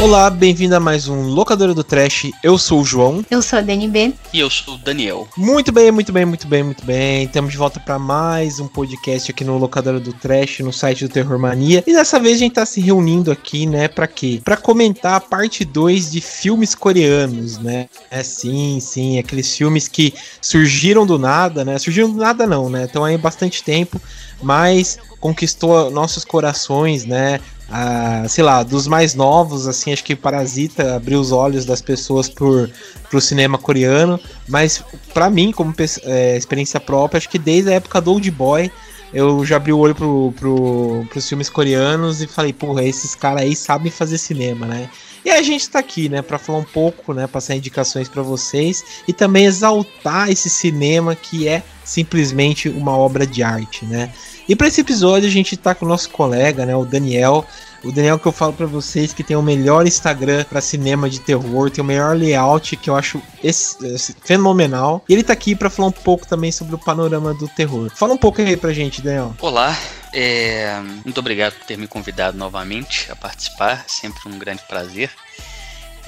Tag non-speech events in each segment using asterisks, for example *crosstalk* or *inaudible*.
Olá, bem-vindo a mais um Locadora do Trash. Eu sou o João. Eu sou a DNB. E eu sou o Daniel. Muito bem, muito bem, muito bem, muito bem. Estamos de volta para mais um podcast aqui no Locadora do Trash, no site do Terror Mania. E dessa vez a gente tá se reunindo aqui, né, para quê? Para comentar a parte 2 de filmes coreanos, né? É sim, sim, aqueles filmes que surgiram do nada, né? Surgiram do nada não, né? Estão aí há bastante tempo, mas conquistou nossos corações, né? Ah, sei lá, dos mais novos, assim, acho que Parasita abriu os olhos das pessoas por, pro cinema coreano, mas para mim, como é, experiência própria, acho que desde a época do Old Boy, eu já abri o olho pro, pro, pros filmes coreanos e falei, porra, esses caras aí sabem fazer cinema, né? E a gente tá aqui, né, para falar um pouco, né, passar indicações para vocês e também exaltar esse cinema que é simplesmente uma obra de arte, né? E para esse episódio a gente tá com o nosso colega, né, o Daniel. O Daniel que eu falo para vocês que tem o melhor Instagram para cinema de terror, tem o melhor layout que eu acho esse, esse, fenomenal. E ele tá aqui para falar um pouco também sobre o panorama do terror. Fala um pouco aí pra gente, Daniel. Olá, é... muito obrigado por ter me convidado novamente a participar, sempre um grande prazer.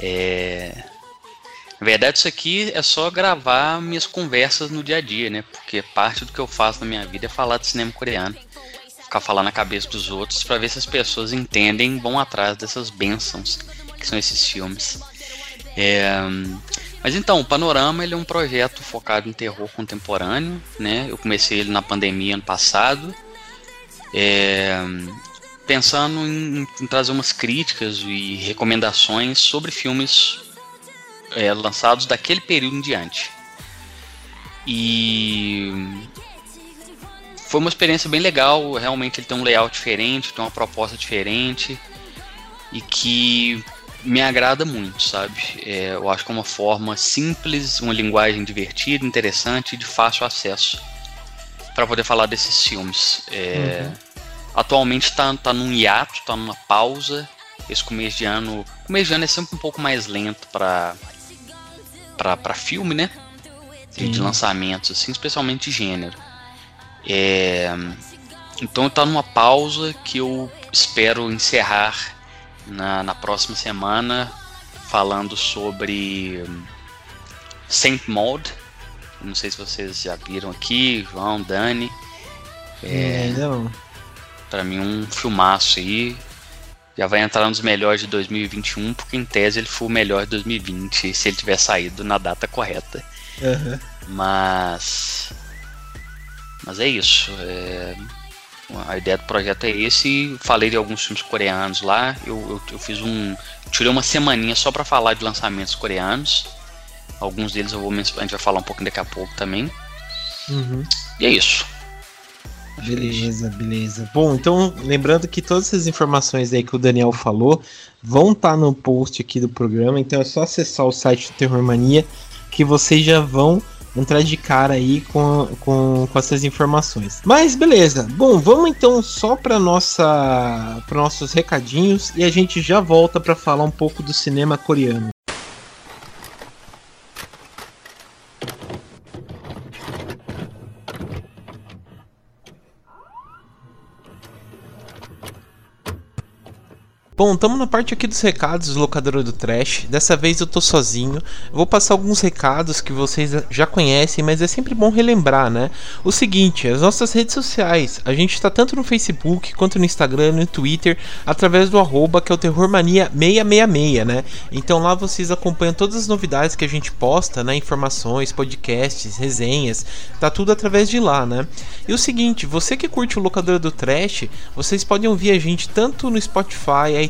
É... Na verdade, isso aqui é só gravar minhas conversas no dia a dia, né? Porque parte do que eu faço na minha vida é falar de cinema coreano. Ficar falando na cabeça dos outros para ver se as pessoas entendem e vão atrás dessas bênçãos que são esses filmes. É... Mas então, o Panorama ele é um projeto focado em terror contemporâneo, né? Eu comecei ele na pandemia ano passado, é... pensando em, em trazer umas críticas e recomendações sobre filmes é, lançados daquele período em diante. E foi uma experiência bem legal. Realmente ele tem um layout diferente, tem uma proposta diferente e que me agrada muito, sabe? É, eu acho que é uma forma simples, uma linguagem divertida, interessante e de fácil acesso para poder falar desses filmes. É, uhum. Atualmente está tá num hiato, está numa pausa. Esse começo de ano, começo de ano é sempre um pouco mais lento para para filme, né? Sim. De lançamentos, assim, especialmente de gênero. É, então está numa pausa que eu espero encerrar na, na próxima semana falando sobre Saint Maud. Não sei se vocês já viram aqui, João, Dani. É, não. Para mim um filmaço aí já vai entrar nos melhores de 2021, porque em tese ele foi o melhor de 2020, se ele tiver saído na data correta. Uhum. Mas. Mas é isso. É... A ideia do projeto é esse. Falei de alguns filmes coreanos lá. Eu, eu, eu fiz um. Tirei uma semaninha só para falar de lançamentos coreanos. Alguns deles eu vou, a gente vai falar um pouquinho daqui a pouco também. Uhum. E é isso. Beleza, beleza. Bom, então lembrando que todas essas informações aí que o Daniel falou vão estar tá no post aqui do programa, então é só acessar o site do Terror Mania que vocês já vão entrar de cara aí com, com, com essas informações. Mas beleza. Bom, vamos então só para nossa para nossos recadinhos e a gente já volta para falar um pouco do cinema coreano. Bom, estamos na parte aqui dos recados do locadora do Trash. Dessa vez eu tô sozinho. Vou passar alguns recados que vocês já conhecem, mas é sempre bom relembrar, né? O seguinte, as nossas redes sociais. A gente está tanto no Facebook quanto no Instagram, no Twitter, através do arroba que é o Terrormania666, né? Então lá vocês acompanham todas as novidades que a gente posta, né? Informações, podcasts, resenhas. Tá tudo através de lá, né? E o seguinte, você que curte o locadora do Trash, vocês podem ouvir a gente tanto no Spotify,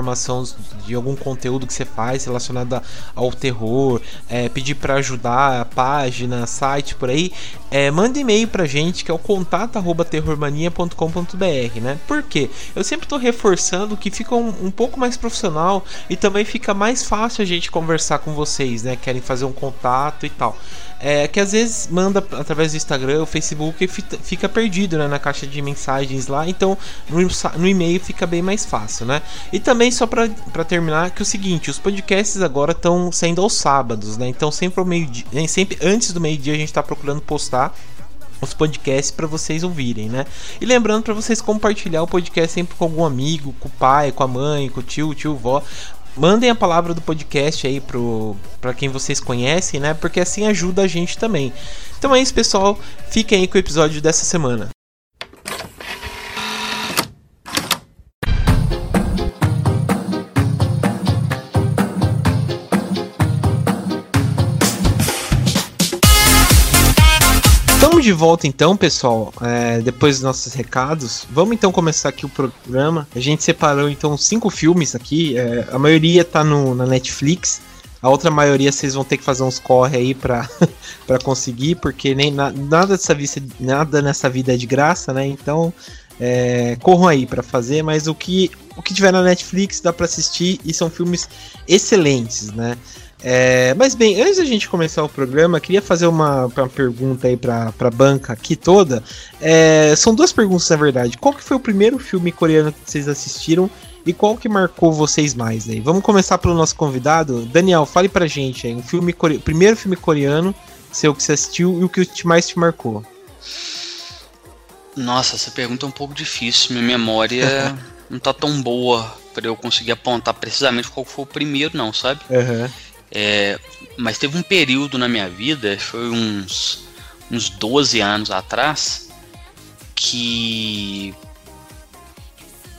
de algum conteúdo que você faz relacionado ao terror, é, pedir para ajudar página, site por aí, é, manda e-mail pra gente que é o contato@terrormania.com.br, né? Por quê? Eu sempre estou reforçando que fica um, um pouco mais profissional e também fica mais fácil a gente conversar com vocês, né? Querem fazer um contato e tal. É que às vezes manda através do Instagram, ou Facebook e fica perdido né, na caixa de mensagens lá, então no, no e-mail fica bem mais fácil, né? E também só para terminar que é o seguinte, os podcasts agora estão saindo aos sábados, né? Então sempre ao meio dia, sempre antes do meio dia a gente está procurando postar os podcasts para vocês ouvirem, né? E lembrando para vocês compartilhar o podcast sempre com algum amigo, com o pai, com a mãe, com o tio, tio, vó, mandem a palavra do podcast aí pro para quem vocês conhecem, né? Porque assim ajuda a gente também. Então é isso, pessoal. Fiquem aí com o episódio dessa semana. Estamos de volta então, pessoal. É, depois dos nossos recados, vamos então começar aqui o programa. A gente separou então cinco filmes aqui. É, a maioria tá no, na Netflix. A outra maioria vocês vão ter que fazer uns corre aí para *laughs* para conseguir, porque nem na, nada dessa vista, nada nessa vida é de graça, né? Então é, corram aí para fazer. Mas o que o que tiver na Netflix dá para assistir e são filmes excelentes, né? É, mas bem, antes da gente começar o programa, queria fazer uma, uma pergunta aí pra, pra banca aqui toda. É, são duas perguntas, na verdade. Qual que foi o primeiro filme coreano que vocês assistiram e qual que marcou vocês mais aí? Vamos começar pelo nosso convidado. Daniel, fale pra gente aí, um filme core... primeiro filme coreano, seu que você assistiu e o que mais te marcou. Nossa, essa pergunta é um pouco difícil. Minha memória *laughs* não tá tão boa para eu conseguir apontar precisamente qual foi o primeiro, não, sabe? Uhum. É, mas teve um período na minha vida, foi uns, uns 12 anos atrás, que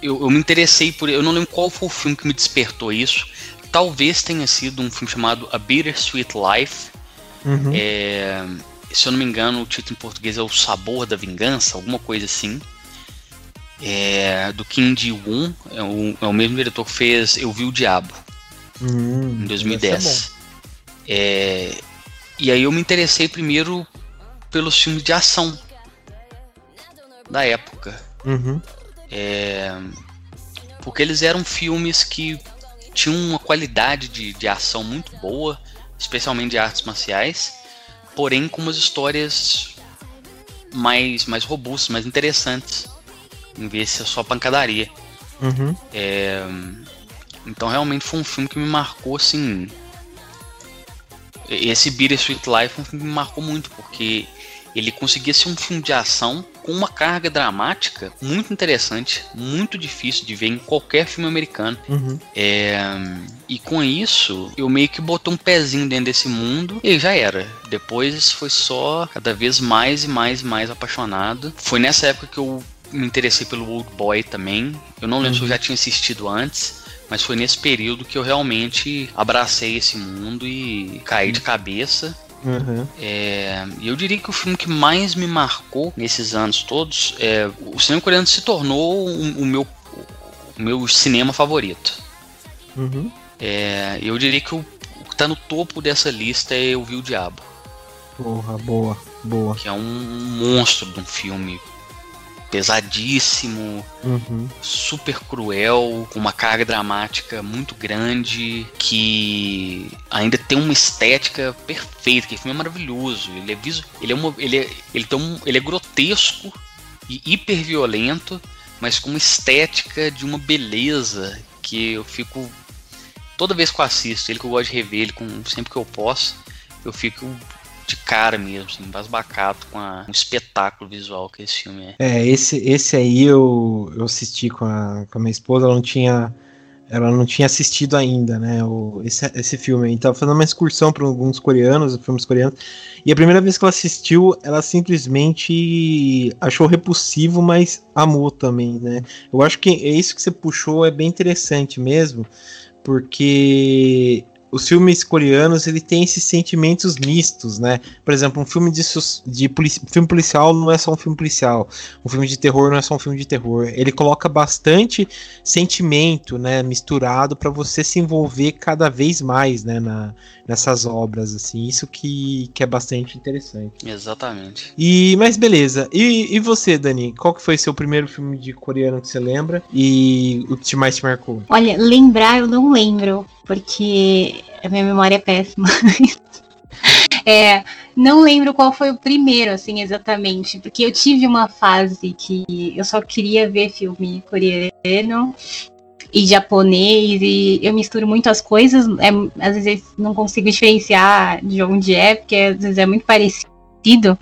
eu, eu, me interessei por. Eu não lembro qual foi o filme que me despertou isso. Talvez tenha sido um filme chamado A Bittersweet Life. Uhum. É, se eu não me engano, o título em português é O Sabor da Vingança, alguma coisa assim. É, do Kim Ji-woon, é o, é o mesmo diretor que fez Eu Vi o Diabo. Hum, em 2010. É, e aí eu me interessei primeiro pelos filmes de ação da época. Uhum. É, porque eles eram filmes que tinham uma qualidade de, de ação muito boa, especialmente de artes marciais, porém com umas histórias mais, mais robustas, mais interessantes, em vez de ser só pancadaria. Uhum. É, então realmente foi um filme que me marcou assim. Esse Bittersweet Life um filme que me marcou muito, porque ele conseguia ser um filme de ação com uma carga dramática muito interessante, muito difícil de ver em qualquer filme americano. Uhum. É, e com isso, eu meio que botei um pezinho dentro desse mundo e já era. Depois foi só cada vez mais e mais e mais apaixonado. Foi nessa época que eu me interessei pelo Old Boy também. Eu não lembro uhum. se eu já tinha assistido antes mas foi nesse período que eu realmente abracei esse mundo e caí de cabeça. Uhum. É, eu diria que o filme que mais me marcou nesses anos todos, é, o cinema coreano se tornou o, o meu, o meu cinema favorito. Uhum. É, eu diria que o, o que está no topo dessa lista é Eu Vi o Diabo. Porra, boa, boa. Que é um monstro de um filme pesadíssimo, uhum. super cruel, com uma carga dramática muito grande, que ainda tem uma estética perfeita, que filme é maravilhoso. Ele é visu... ele é uma... ele é... ele tem um... ele é grotesco e hiper violento, mas com uma estética de uma beleza que eu fico toda vez que eu assisto, ele que eu gosto de rever, ele com, sempre que eu posso, eu fico de cara mesmo, assim, basbacato com a, um espetáculo visual que esse filme é. É, esse, esse aí eu, eu assisti com a, com a minha esposa, ela não tinha ela não tinha assistido ainda, né, o, esse, esse filme. Então, fazendo uma excursão para alguns coreanos, filmes coreanos, e a primeira vez que ela assistiu, ela simplesmente achou repulsivo, mas amou também, né. Eu acho que é isso que você puxou é bem interessante mesmo, porque os filmes coreanos ele tem esses sentimentos mistos, né? Por exemplo, um filme de, de polici filme policial não é só um filme policial, um filme de terror não é só um filme de terror. Ele coloca bastante sentimento, né, misturado para você se envolver cada vez mais, né, na, nessas obras, assim. Isso que, que é bastante interessante. Exatamente. E mas beleza. E, e você, Dani? Qual que foi seu primeiro filme de coreano que você lembra e o que mais te marcou? Olha, lembrar eu não lembro porque a minha memória é péssima. *laughs* é, não lembro qual foi o primeiro, assim, exatamente, porque eu tive uma fase que eu só queria ver filme coreano e japonês e eu misturo muito as coisas, é, às vezes não consigo diferenciar de onde é, porque às vezes é muito parecido.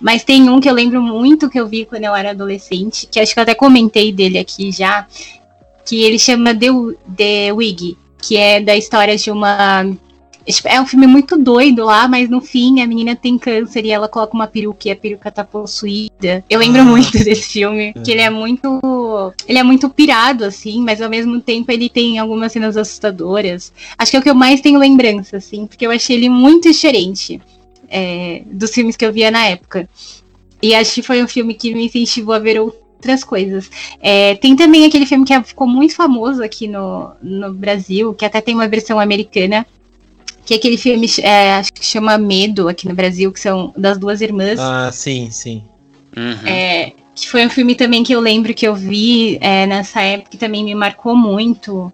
Mas tem um que eu lembro muito que eu vi quando eu era adolescente, que acho que eu até comentei dele aqui já, que ele chama The, The Wig, que é da história de uma. É um filme muito doido lá, mas no fim a menina tem câncer e ela coloca uma peruca e a peruca tá possuída. Eu lembro ah. muito *laughs* desse filme, que ele é muito. Ele é muito pirado, assim, mas ao mesmo tempo ele tem algumas cenas assustadoras. Acho que é o que eu mais tenho lembrança, assim, porque eu achei ele muito diferente é, dos filmes que eu via na época. E acho que foi um filme que me incentivou a ver outros outras coisas. É, tem também aquele filme que ficou muito famoso aqui no, no Brasil, que até tem uma versão americana, que é aquele filme, é, acho que chama Medo aqui no Brasil, que são das duas irmãs. Ah, sim, sim. Uhum. É, que foi um filme também que eu lembro que eu vi é, nessa época que também me marcou muito.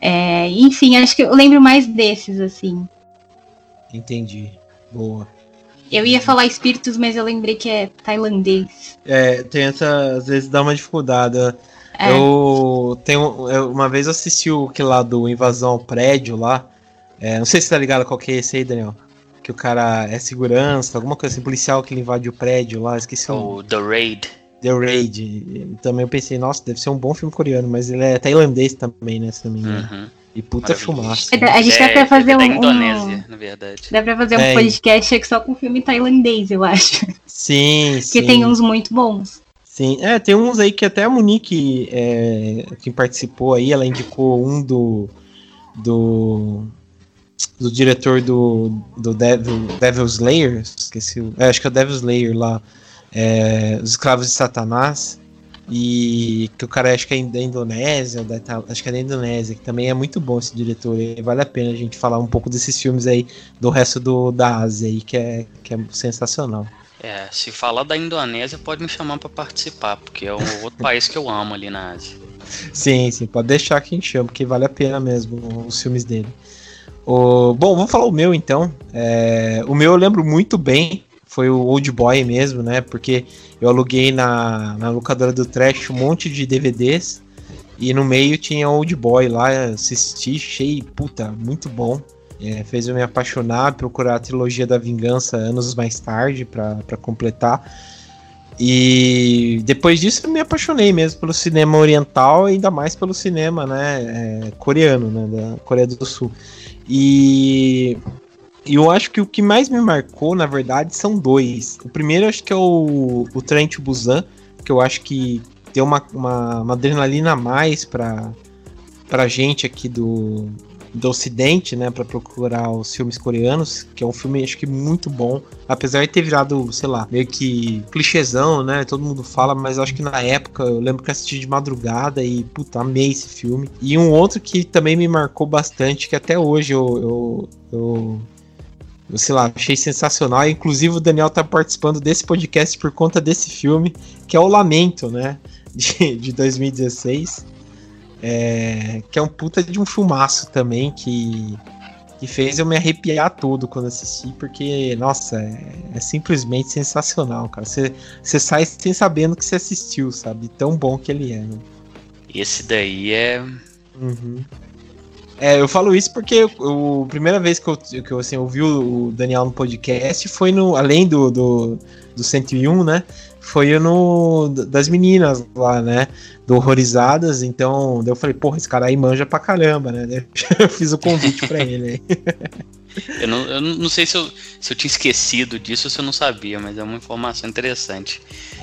É, enfim, acho que eu lembro mais desses, assim. Entendi. Boa. Eu ia falar espíritos, mas eu lembrei que é tailandês. É, tem essa. Às vezes dá uma dificuldade. É. Eu tenho. Eu, uma vez eu assisti o que lá do Invasão ao Prédio lá. É, não sei se tá ligado qual que é esse aí, Daniel. Que o cara é segurança, alguma coisa assim, policial que ele invade o prédio lá, esqueci o. Oh, The Raid. The Raid. Também eu pensei, nossa, deve ser um bom filme coreano, mas ele é tailandês também, né? Se não me engano. Uhum. E puta fumaça. A gente dá pra é, fazer é um. Da Indonésia, um, na verdade. Dá pra fazer um é. podcast só com filme tailandês, eu acho. Sim, Porque sim. tem uns muito bons. Sim, é, tem uns aí que até a Monique, é, que participou aí, ela indicou um do. do. do diretor do. do Devil, Devil Slayer, esqueci, é, acho que é o Devil Slayer lá, é, Os Escravos de Satanás. E que o cara acho que é da Indonésia, da, acho que é da Indonésia, que também é muito bom esse diretor. E vale a pena a gente falar um pouco desses filmes aí do resto do, da Ásia aí, que é, que é sensacional. É, se falar da Indonésia, pode me chamar para participar, porque é um outro *laughs* país que eu amo ali na Ásia. Sim, sim, pode deixar que a gente chama, porque vale a pena mesmo os filmes dele. O, bom, vamos falar o meu então. É, o meu eu lembro muito bem, foi o Old Boy mesmo, né? Porque eu aluguei na, na locadora do Trash um monte de DVDs e no meio tinha Old Boy lá, assisti, achei, puta, muito bom. É, fez eu me apaixonar, procurar a trilogia da vingança anos mais tarde para completar. E depois disso eu me apaixonei mesmo pelo cinema oriental, ainda mais pelo cinema né, é, coreano, né, da Coreia do Sul. E e eu acho que o que mais me marcou, na verdade, são dois. O primeiro acho que é o, o Trent Busan, que eu acho que tem uma, uma, uma adrenalina a mais pra, pra gente aqui do, do Ocidente, né, para procurar os filmes coreanos, que é um filme acho que muito bom, apesar de ter virado, sei lá, meio que clichêzão, né, todo mundo fala, mas acho que na época eu lembro que assisti de madrugada e puta, amei esse filme. E um outro que também me marcou bastante, que até hoje eu, eu, eu sei lá, achei sensacional. Inclusive o Daniel tá participando desse podcast por conta desse filme, que é o Lamento, né? *laughs* De, de 2016. É, que é um puta de um filmaço também, que, que fez eu me arrepiar todo quando assisti, porque, nossa, é, é simplesmente sensacional, cara. Você sai sem sabendo que você assistiu, sabe? Tão bom que ele é. Né? Esse daí é. Uhum. É, eu falo isso porque a primeira vez que eu, que eu assim, ouvi o Daniel no podcast foi no. Além do, do, do 101, né? Foi no. Das meninas lá, né? Do Horrorizadas. Então, eu falei, porra, esse cara aí manja pra caramba, né? *laughs* Eu fiz o convite pra ele aí. *laughs* Eu não, eu não sei se eu, se eu tinha esquecido disso ou se eu não sabia, mas é uma informação interessante.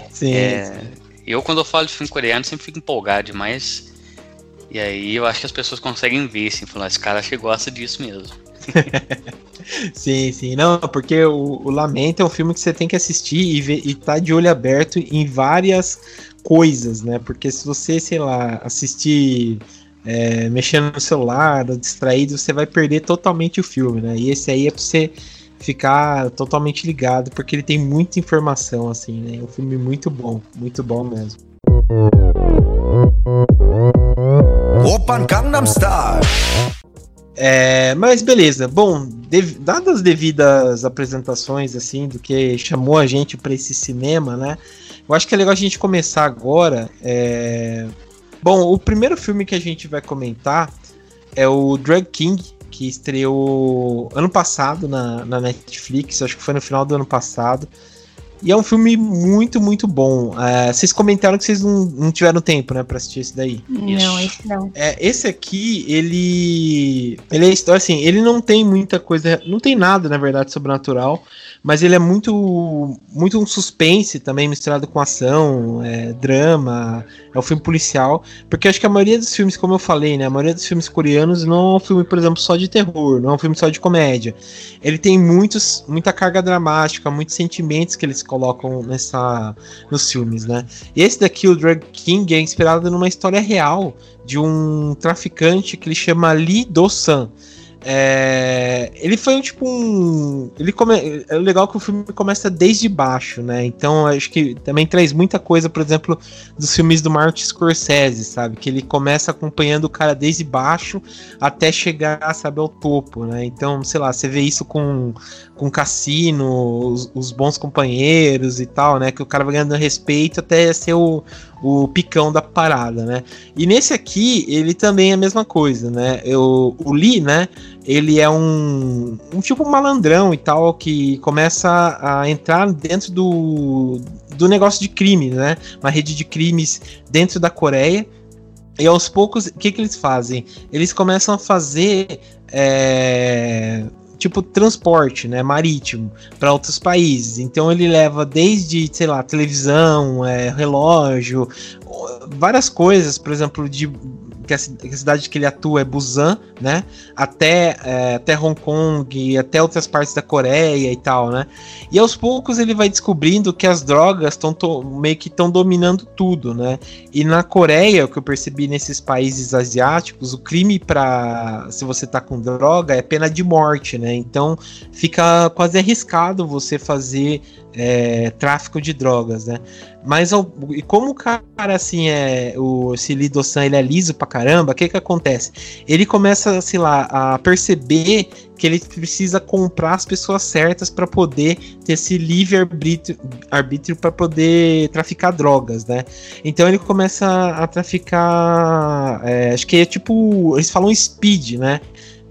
Sim, é, sim. Eu, quando eu falo de filme coreano, sempre fico empolgado demais. E aí eu acho que as pessoas conseguem ver, assim, falar, esse cara acho que gosta disso mesmo. *laughs* sim, sim. Não, porque o, o, Lamento é um filme que você tem que assistir e, ver, e tá de olho aberto em várias coisas, né? Porque se você, sei lá, assistir é, mexendo no celular, distraído, você vai perder totalmente o filme, né? E esse aí é pra você ficar totalmente ligado, porque ele tem muita informação, assim, né? É um filme muito bom, muito bom mesmo. Open Gangnam Style. É, mas beleza. Bom, dadas as devidas apresentações assim do que chamou a gente para esse cinema, né? Eu acho que é legal a gente começar agora. É... Bom, o primeiro filme que a gente vai comentar é o Drug King, que estreou ano passado na, na Netflix. Acho que foi no final do ano passado. E é um filme muito, muito bom. É, vocês comentaram que vocês não, não tiveram tempo, né, pra assistir esse daí. Não, esse não. É, esse aqui, ele. Ele é história, assim, ele não tem muita coisa. Não tem nada, na verdade, sobrenatural mas ele é muito muito um suspense também misturado com ação, é, drama, é um filme policial, porque acho que a maioria dos filmes, como eu falei, né, a maioria dos filmes coreanos não é um filme, por exemplo, só de terror, não é um filme só de comédia. Ele tem muitos muita carga dramática, muitos sentimentos que eles colocam nessa nos filmes, né? Esse daqui, o Drag King, é inspirado numa história real de um traficante que ele chama Lee Do-san. É, ele foi tipo um. Ele come, é legal que o filme começa desde baixo, né? Então acho que também traz muita coisa, por exemplo, dos filmes do Martin Scorsese, sabe? Que ele começa acompanhando o cara desde baixo até chegar, sabe, ao topo, né? Então, sei lá, você vê isso com, com Cassino, os, os bons companheiros e tal, né? Que o cara vai ganhando respeito até ser o, o picão da parada, né? E nesse aqui, ele também é a mesma coisa, né? Eu, o Lee, né? Ele é um, um tipo malandrão e tal, que começa a entrar dentro do, do negócio de crime, né? Uma rede de crimes dentro da Coreia. E aos poucos, o que, que eles fazem? Eles começam a fazer é, tipo transporte, né, marítimo para outros países. Então ele leva desde, sei lá, televisão, é, relógio, várias coisas, por exemplo, de que a, que a, cidade que ele atua é Busan, né? Até, é, até Hong Kong, até outras partes da Coreia e tal, né? E aos poucos ele vai descobrindo que as drogas estão meio que estão dominando tudo, né? E na Coreia, o que eu percebi nesses países asiáticos, o crime para se você tá com droga é pena de morte, né? Então fica quase arriscado você fazer é, tráfico de drogas, né? Mas e como o cara assim é o esse Lido-san ele é liso pra caramba, o que que acontece? Ele começa, sei lá, a perceber que ele precisa comprar as pessoas certas para poder ter esse livre arbítrio, arbítrio para poder traficar drogas, né? Então ele começa a traficar, é, acho que é tipo, eles falam speed, né?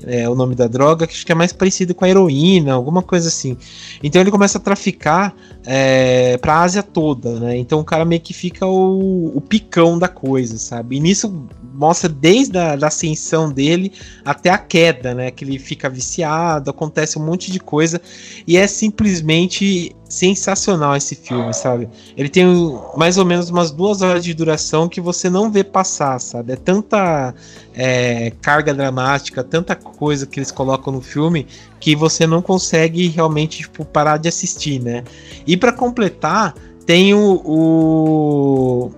É o nome da droga, que acho que é mais parecido com a heroína, alguma coisa assim. Então ele começa a traficar é, pra Ásia toda, né? Então o cara meio que fica o, o picão da coisa, sabe? E nisso mostra desde a da ascensão dele até a queda, né? Que ele fica viciado, acontece um monte de coisa e é simplesmente sensacional esse filme, sabe? Ele tem mais ou menos umas duas horas de duração que você não vê passar, sabe? É tanta é, carga dramática, tanta coisa que eles colocam no filme que você não consegue realmente tipo, parar de assistir, né? E para completar, tem o, o,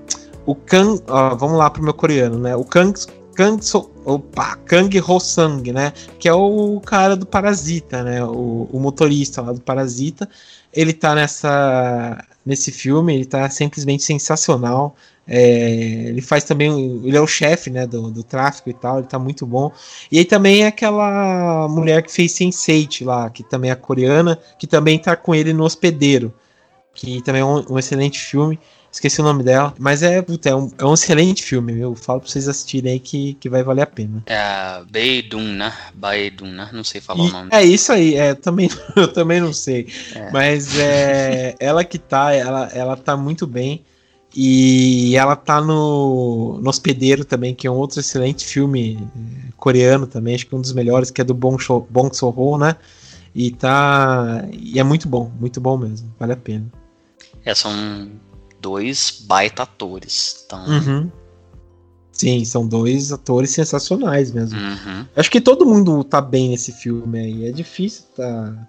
o Kang, ó, vamos lá pro meu coreano, né? O Kang Kang, so, opa, Kang Ho Sang, né? Que é o cara do Parasita, né? O, o motorista lá do Parasita ele tá nessa nesse filme, ele tá simplesmente sensacional. É, ele faz também, ele é o chefe, né, do, do tráfico e tal, ele tá muito bom. E aí também é aquela mulher que fez Sense8 lá, que também é coreana, que também tá com ele no Hospedeiro, que também é um, um excelente filme. Esqueci o nome dela. Mas é, puta, é, um, é um excelente filme, viu? Falo pra vocês assistirem aí que, que vai valer a pena. É a Beidun, né? Baedun, né? Não sei falar E- o nome. É isso aí, é, também, *laughs* eu também não sei. É. Mas é ela que tá, ela, ela tá muito bem. E ela tá no, no Hospedeiro também, que é um outro excelente filme eh, coreano também, acho que é um dos melhores, que é do Bong, Bong Soon-ho, né? E tá. E é muito bom, muito bom mesmo, vale a pena. É, são dois baita atores. Então. Uhum. Sim, são dois atores sensacionais mesmo. Uhum. Acho que todo mundo tá bem nesse filme aí. É difícil tá,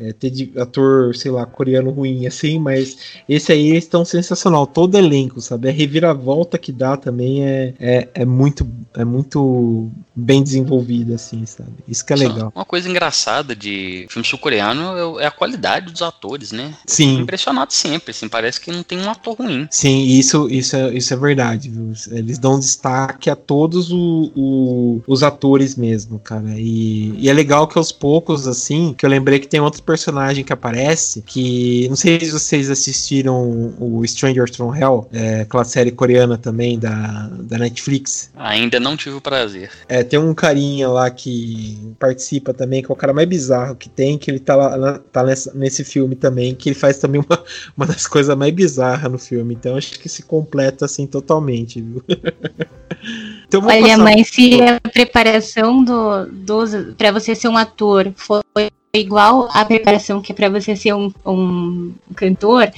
é, ter de- ator, sei lá, coreano ruim assim, mas esse aí eles estão sensacional. Todo elenco, sabe? A reviravolta que dá também é, é, é muito é muito bem desenvolvida, assim, sabe? Isso que é Só legal. Uma coisa engraçada de filme sul-coreano é- é a qualidade dos atores, né? Sim. impressionado sempre, assim, parece que não tem um ator ruim. Sim, isso, isso, é, isso é verdade, viu? Eles dão destaque a todos o- o- os atores mesmo, cara. E, e é legal que aos poucos, assim, que eu lembrei que tem outro personagem que aparece, que não sei se vocês assistiram o Stranger from Hell, é, aquela série coreana também da, da Netflix. Ainda não tive o prazer. É, tem um carinha lá que participa também, que é o cara mais bizarro que tem, que ele tá, lá, na- tá nessa- nesse filme também, que ele faz também uma, *laughs* uma das coisas mais bizarras no filme. Então acho que se completa assim totalmente, viu? *laughs* então, Olha, passar- mas se a preparação do, dos para você ser um ator foi igual à preparação que é para você ser um, um cantor,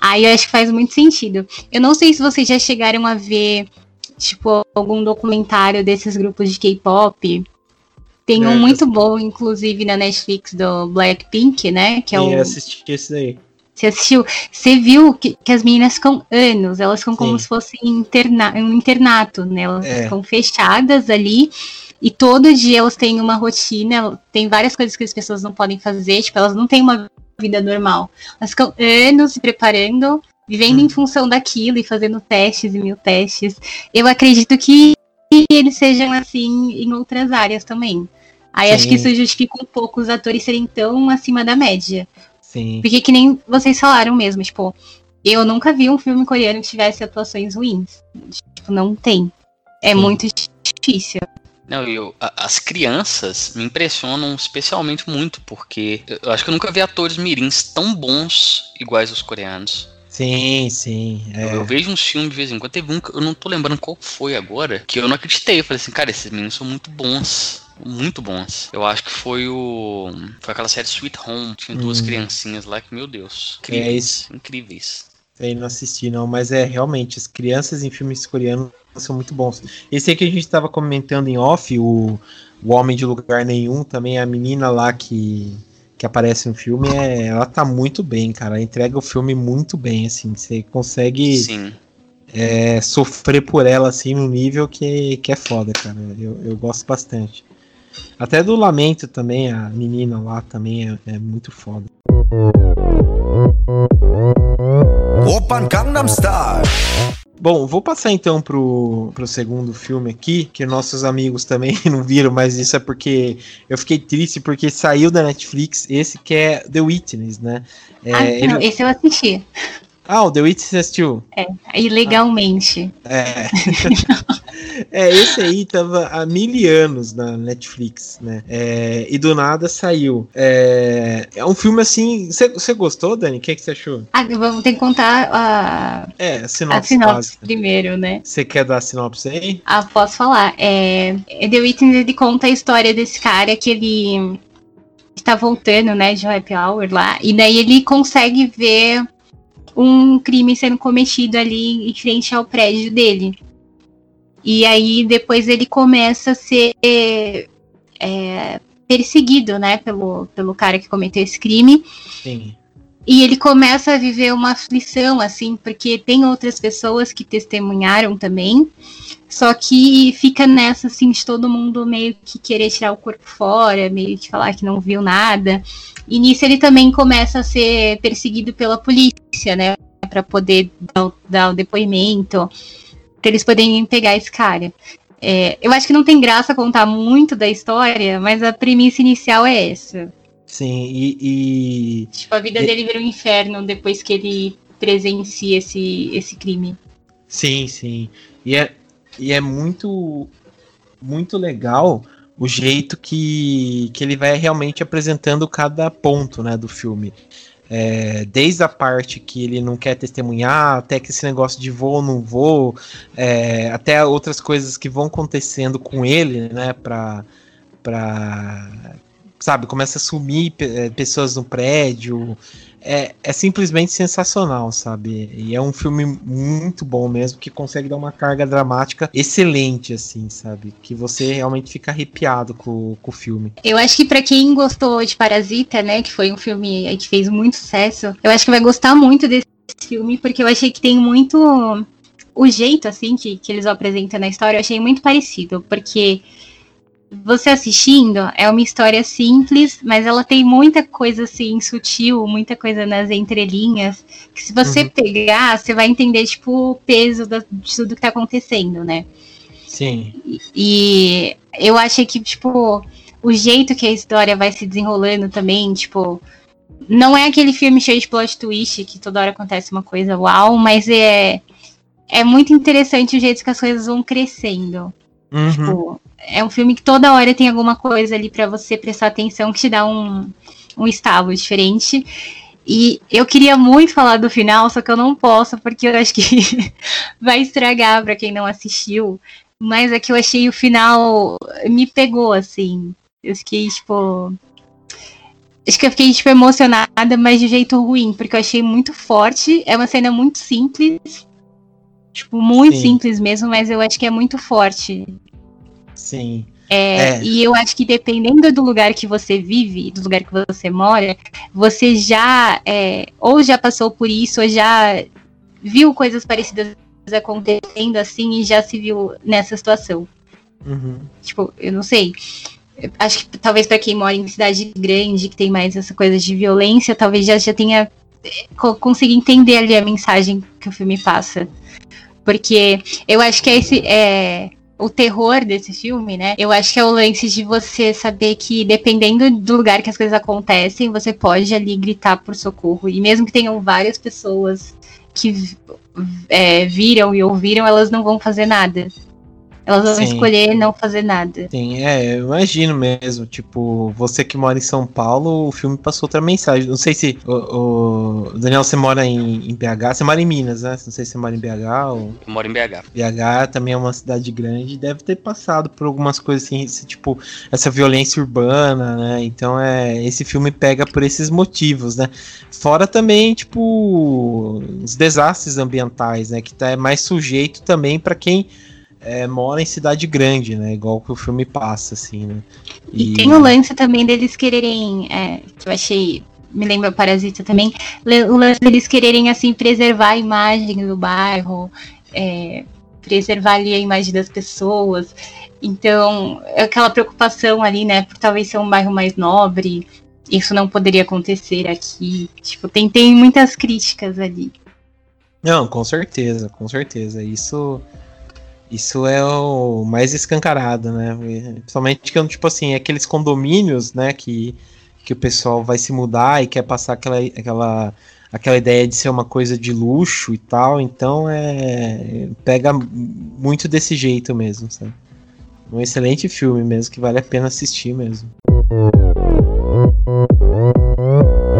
aí eu acho que faz muito sentido. Eu não sei se vocês já chegaram a ver, tipo, algum documentário desses grupos de K-pop. Tem É, um eu muito bom, inclusive, na Netflix do Blackpink, né? Que é Sim, o. eu assisti esse daí. Você assistiu? Você viu que, que as meninas ficam anos, elas ficam como Sim. se fossem interna um internato, né? Elas É. ficam fechadas ali e todo dia elas têm uma rotina, tem várias coisas que as pessoas não podem fazer, tipo, elas não têm uma vida normal. Elas ficam anos se preparando, vivendo Hum. em função daquilo e fazendo testes e mil testes. Eu acredito que eles sejam assim em outras áreas também. Aí acho que Sim. isso justifica um pouco os atores serem tão acima da média. Sim. Porque que nem vocês falaram mesmo, tipo, eu nunca vi um filme coreano que tivesse atuações ruins. Tipo, não tem. É Sim. muito difícil. Não, eu, as crianças me impressionam especialmente muito, porque eu acho que eu nunca vi atores mirins tão bons iguais os coreanos. Sim, sim. Eu, É. eu vejo uns filmes de vez em quando. Teve um que eu não tô lembrando qual foi agora, que eu não acreditei. Eu falei assim, cara, esses meninos são muito bons. Muito bons. Eu acho que foi o. Foi aquela série Sweet Home. Tinha duas Hum. criancinhas lá que, meu Deus. É Incríveis. isso. Incríveis. Eu não assisti, não, mas é realmente, as crianças em filmes coreanos são muito bons. Esse aí que a gente estava comentando em off, o, o Homem de Lugar Nenhum, também a menina lá que, que aparece no filme, é, ela tá muito bem, cara. Ela entrega o filme muito bem, assim. Você consegue Sim. é, sofrer por ela, assim, num nível que, que é foda, cara. Eu, eu gosto bastante. Até do Lamento também, a menina lá também é, é muito foda. Open Gangnam star. Bom, vou passar então pro, pro segundo filme aqui, que nossos amigos também *laughs* não viram, mas isso é porque eu fiquei triste porque saiu da Netflix esse que é The Witness, né? É, ah, ele... não, esse eu assisti. Ah, o The Witness assistiu? É, ilegalmente. Ah, é. *laughs* é, esse aí tava há mil anos na Netflix, né? É, e do nada saiu. É, é um filme assim. Você gostou, Dani? O que, você achou? Ah, vamos ter que contar a, É, a a sinopse. sinopse básica. primeiro, né? Você quer dar a sinopse aí? Ah, posso falar. É, The Witness, ele conta a história desse cara que ele está voltando, né, de um happy hour lá, e daí ele consegue ver um crime sendo cometido ali em frente ao prédio dele. E aí depois ele começa a ser é, perseguido, né, pelo, pelo cara que cometeu esse crime. Sim. E ele começa a viver uma aflição, assim, porque tem outras pessoas que testemunharam também. Só que fica nessa, assim, de todo mundo meio que querer tirar o corpo fora, meio que falar que não viu nada. E nisso ele também começa a ser perseguido pela polícia, né? Pra poder dar, dar o depoimento, pra eles poderem pegar esse cara. É, eu acho que não tem graça contar muito da história, mas a premissa inicial é essa. Sim, e- e Tipo, a vida E- dele vira um inferno depois que ele presencie esse, esse crime. Sim, sim. E é, e é muito, muito legal o jeito que, que ele vai realmente apresentando cada ponto né, do filme. É, desde a parte que ele não quer testemunhar, até que esse negócio de vou ou não vou, é, até outras coisas que vão acontecendo com ele, né, pra, pra sabe, começa a sumir é, pessoas no prédio, é, é simplesmente sensacional, sabe? E é um filme muito bom mesmo, que consegue dar uma carga dramática excelente, assim, sabe? Que você realmente fica arrepiado com, com o filme. Eu acho que para quem gostou de Parasita, né, que foi um filme que fez muito sucesso, eu acho que vai gostar muito desse filme, porque eu achei que tem muito. O jeito, assim, que, que eles apresentam na história, eu achei muito parecido, porque você assistindo, é uma história simples, mas ela tem muita coisa assim sutil, muita coisa nas entrelinhas, que se você uhum. pegar, você vai entender tipo o peso da, de tudo que tá acontecendo, né? Sim. E, e eu achei que tipo o jeito que a história vai se desenrolando também, tipo, não é aquele filme cheio de plot twist que toda hora acontece uma coisa uau, mas é é muito interessante o jeito que as coisas vão crescendo. Uhum. Tipo, é um filme que toda hora tem alguma coisa ali para você prestar atenção que te dá um, um estalo diferente. E eu queria muito falar do final, só que eu não posso, porque eu acho que *laughs* vai estragar para quem não assistiu. Mas é que eu achei o final. Me pegou, assim. Eu fiquei, tipo. Acho que eu fiquei, tipo, emocionada, mas de jeito ruim, porque eu achei muito forte. É uma cena muito simples. Tipo, muito Sim. simples mesmo, mas eu acho que é muito forte. Sim. É, é. E eu acho que dependendo do lugar que você vive, do lugar que você mora, você já é, ou já passou por isso, ou já viu coisas parecidas acontecendo assim e já se viu nessa situação. Uhum. Tipo, eu não sei. Acho que talvez para quem mora em cidade grande, que tem mais essa coisa de violência, talvez já, já tenha é, conseguido entender ali a mensagem que o filme passa. Porque eu acho que é esse. É, o terror desse filme, né? Eu acho que é o lance de você saber que, dependendo do lugar que as coisas acontecem, você pode ali gritar por socorro. E mesmo que tenham várias pessoas que é, viram e ouviram, elas não vão fazer nada. Elas vão Sim. escolher não fazer nada. Sim, é, eu imagino mesmo. Tipo, você que mora em São Paulo, o filme passou outra mensagem. Não sei se o, o Daniel, você mora em, em, BH, você mora em Minas, né? Não sei se você mora em BH ou. Eu moro em BH. BH também é uma cidade grande, deve ter passado por algumas coisas assim, esse, tipo, essa violência urbana, né? Então é, esse filme pega por esses motivos, né? Fora também, tipo, os desastres ambientais, né? Que tá é mais sujeito também para quem é, mora em cidade grande, né? Igual que o filme passa, assim, né? E, e tem o lance também deles quererem, é, que eu achei, me lembra o Parasita também, o lance deles quererem, assim, preservar a imagem do bairro, é, preservar ali a imagem das pessoas. Então, é aquela preocupação ali, né, por talvez ser um bairro mais nobre, isso não poderia acontecer aqui. Tipo, tem, tem muitas críticas ali. Não, com certeza, com certeza. Isso isso é o mais escancarado, né? Principalmente que, tipo assim, aqueles condomínios, né, que, que o pessoal vai se mudar e quer passar aquela, aquela, aquela ideia de ser uma coisa de luxo e tal, então é pega muito desse jeito mesmo, sabe? Um excelente filme mesmo, que vale a pena assistir mesmo.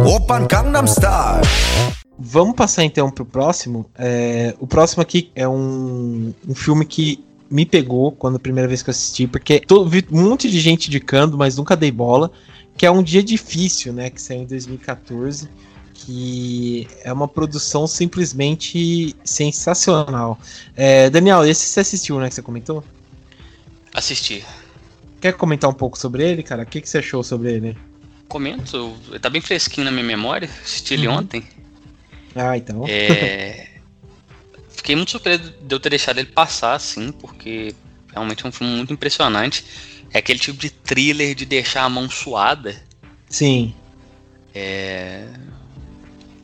Open Gangnam Style Vamos passar então pro próximo. É, o próximo aqui é um, um filme que me pegou quando a primeira vez que eu assisti, porque tô, vi um monte de gente indicando, mas nunca dei bola. Que é um dia difícil, né? Que saiu em 2014. Que é uma produção simplesmente sensacional. É, Daniel, esse você assistiu, né? Que você comentou? Assisti. Quer comentar um pouco sobre ele, cara? O que, que você achou sobre ele? Comento, tá bem fresquinho na minha memória. Assisti ele uhum. ontem. Ah, então. É... Fiquei muito surpreso de eu ter deixado ele passar, assim, porque realmente é um filme muito impressionante. É aquele tipo de thriller de deixar a mão suada. Sim. É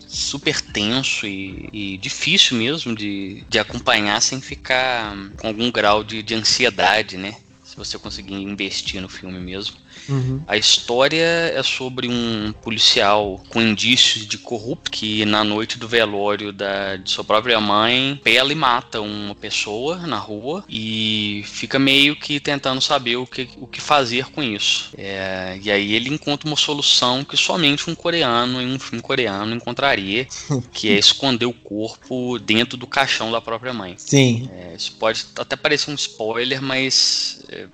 super tenso e, e, difícil mesmo de, de acompanhar sem ficar com algum grau de, de ansiedade, né? se você conseguir investir no filme mesmo. Uhum. A história é sobre um policial com indícios de corrupto que na noite do velório da, de sua própria mãe, pela e mata uma pessoa na rua e fica meio que tentando saber o que, o que fazer com isso. É, e aí ele encontra uma solução que somente um coreano em um filme coreano encontraria, *laughs* que é esconder o corpo dentro do caixão da própria mãe. Sim. É, isso pode até parecer um spoiler, mas é,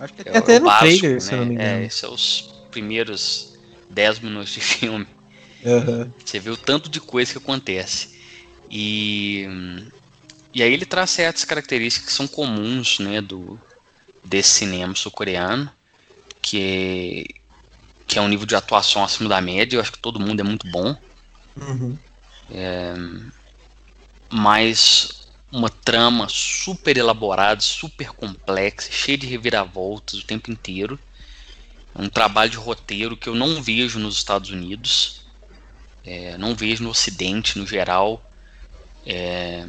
Acho que é, até no básico, trailer, né? se não me engano. É, esses são os primeiros 10 minutos de filme. Uhum. Você vê o tanto de coisa que acontece. E, e aí ele traz certas características que são comuns né, do, desse cinema sul-coreano, que, é, que é um nível de atuação acima da média. Eu acho que todo mundo é muito bom. Uhum. É, mas uma trama super elaborada, super complexa, cheia de reviravoltas o tempo inteiro. Um trabalho de roteiro que eu não vejo nos Estados Unidos, é, não vejo no Ocidente no geral, é,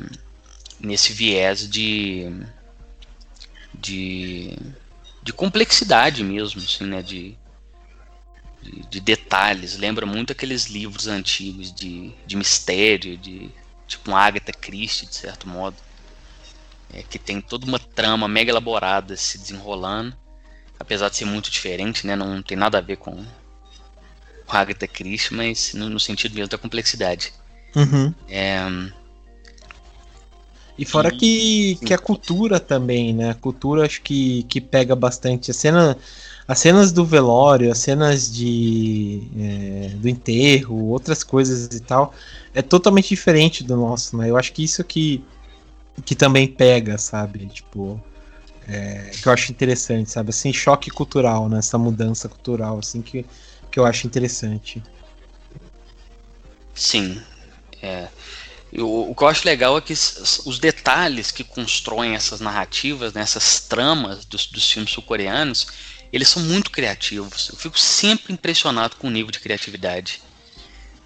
nesse viés de, de, de complexidade mesmo, assim, né, de, de, de, detalhes. Lembra muito aqueles livros antigos de, de mistério, de tipo um Agatha Christie, de certo modo, é, que tem toda uma trama mega elaborada se desenrolando, apesar de ser muito diferente, né, não tem nada a ver com, com Agatha Christie, mas no, no sentido mesmo da complexidade. Uhum. É, e fora e, que, que a cultura também, né? A cultura acho que, que pega bastante. A cena, as cenas do velório, as cenas de é, do enterro, outras coisas e tal, é totalmente diferente do nosso, né? Eu acho que isso que, que também pega, sabe? Tipo, é, que eu acho interessante, sabe? Assim, choque cultural, né? Essa mudança cultural, assim, que, que eu acho interessante. Sim. É. Eu, o que eu acho legal é que os detalhes que constroem essas narrativas, né, essas tramas dos, dos filmes sul-coreanos, eles são muito criativos. Eu fico sempre impressionado com o nível de criatividade.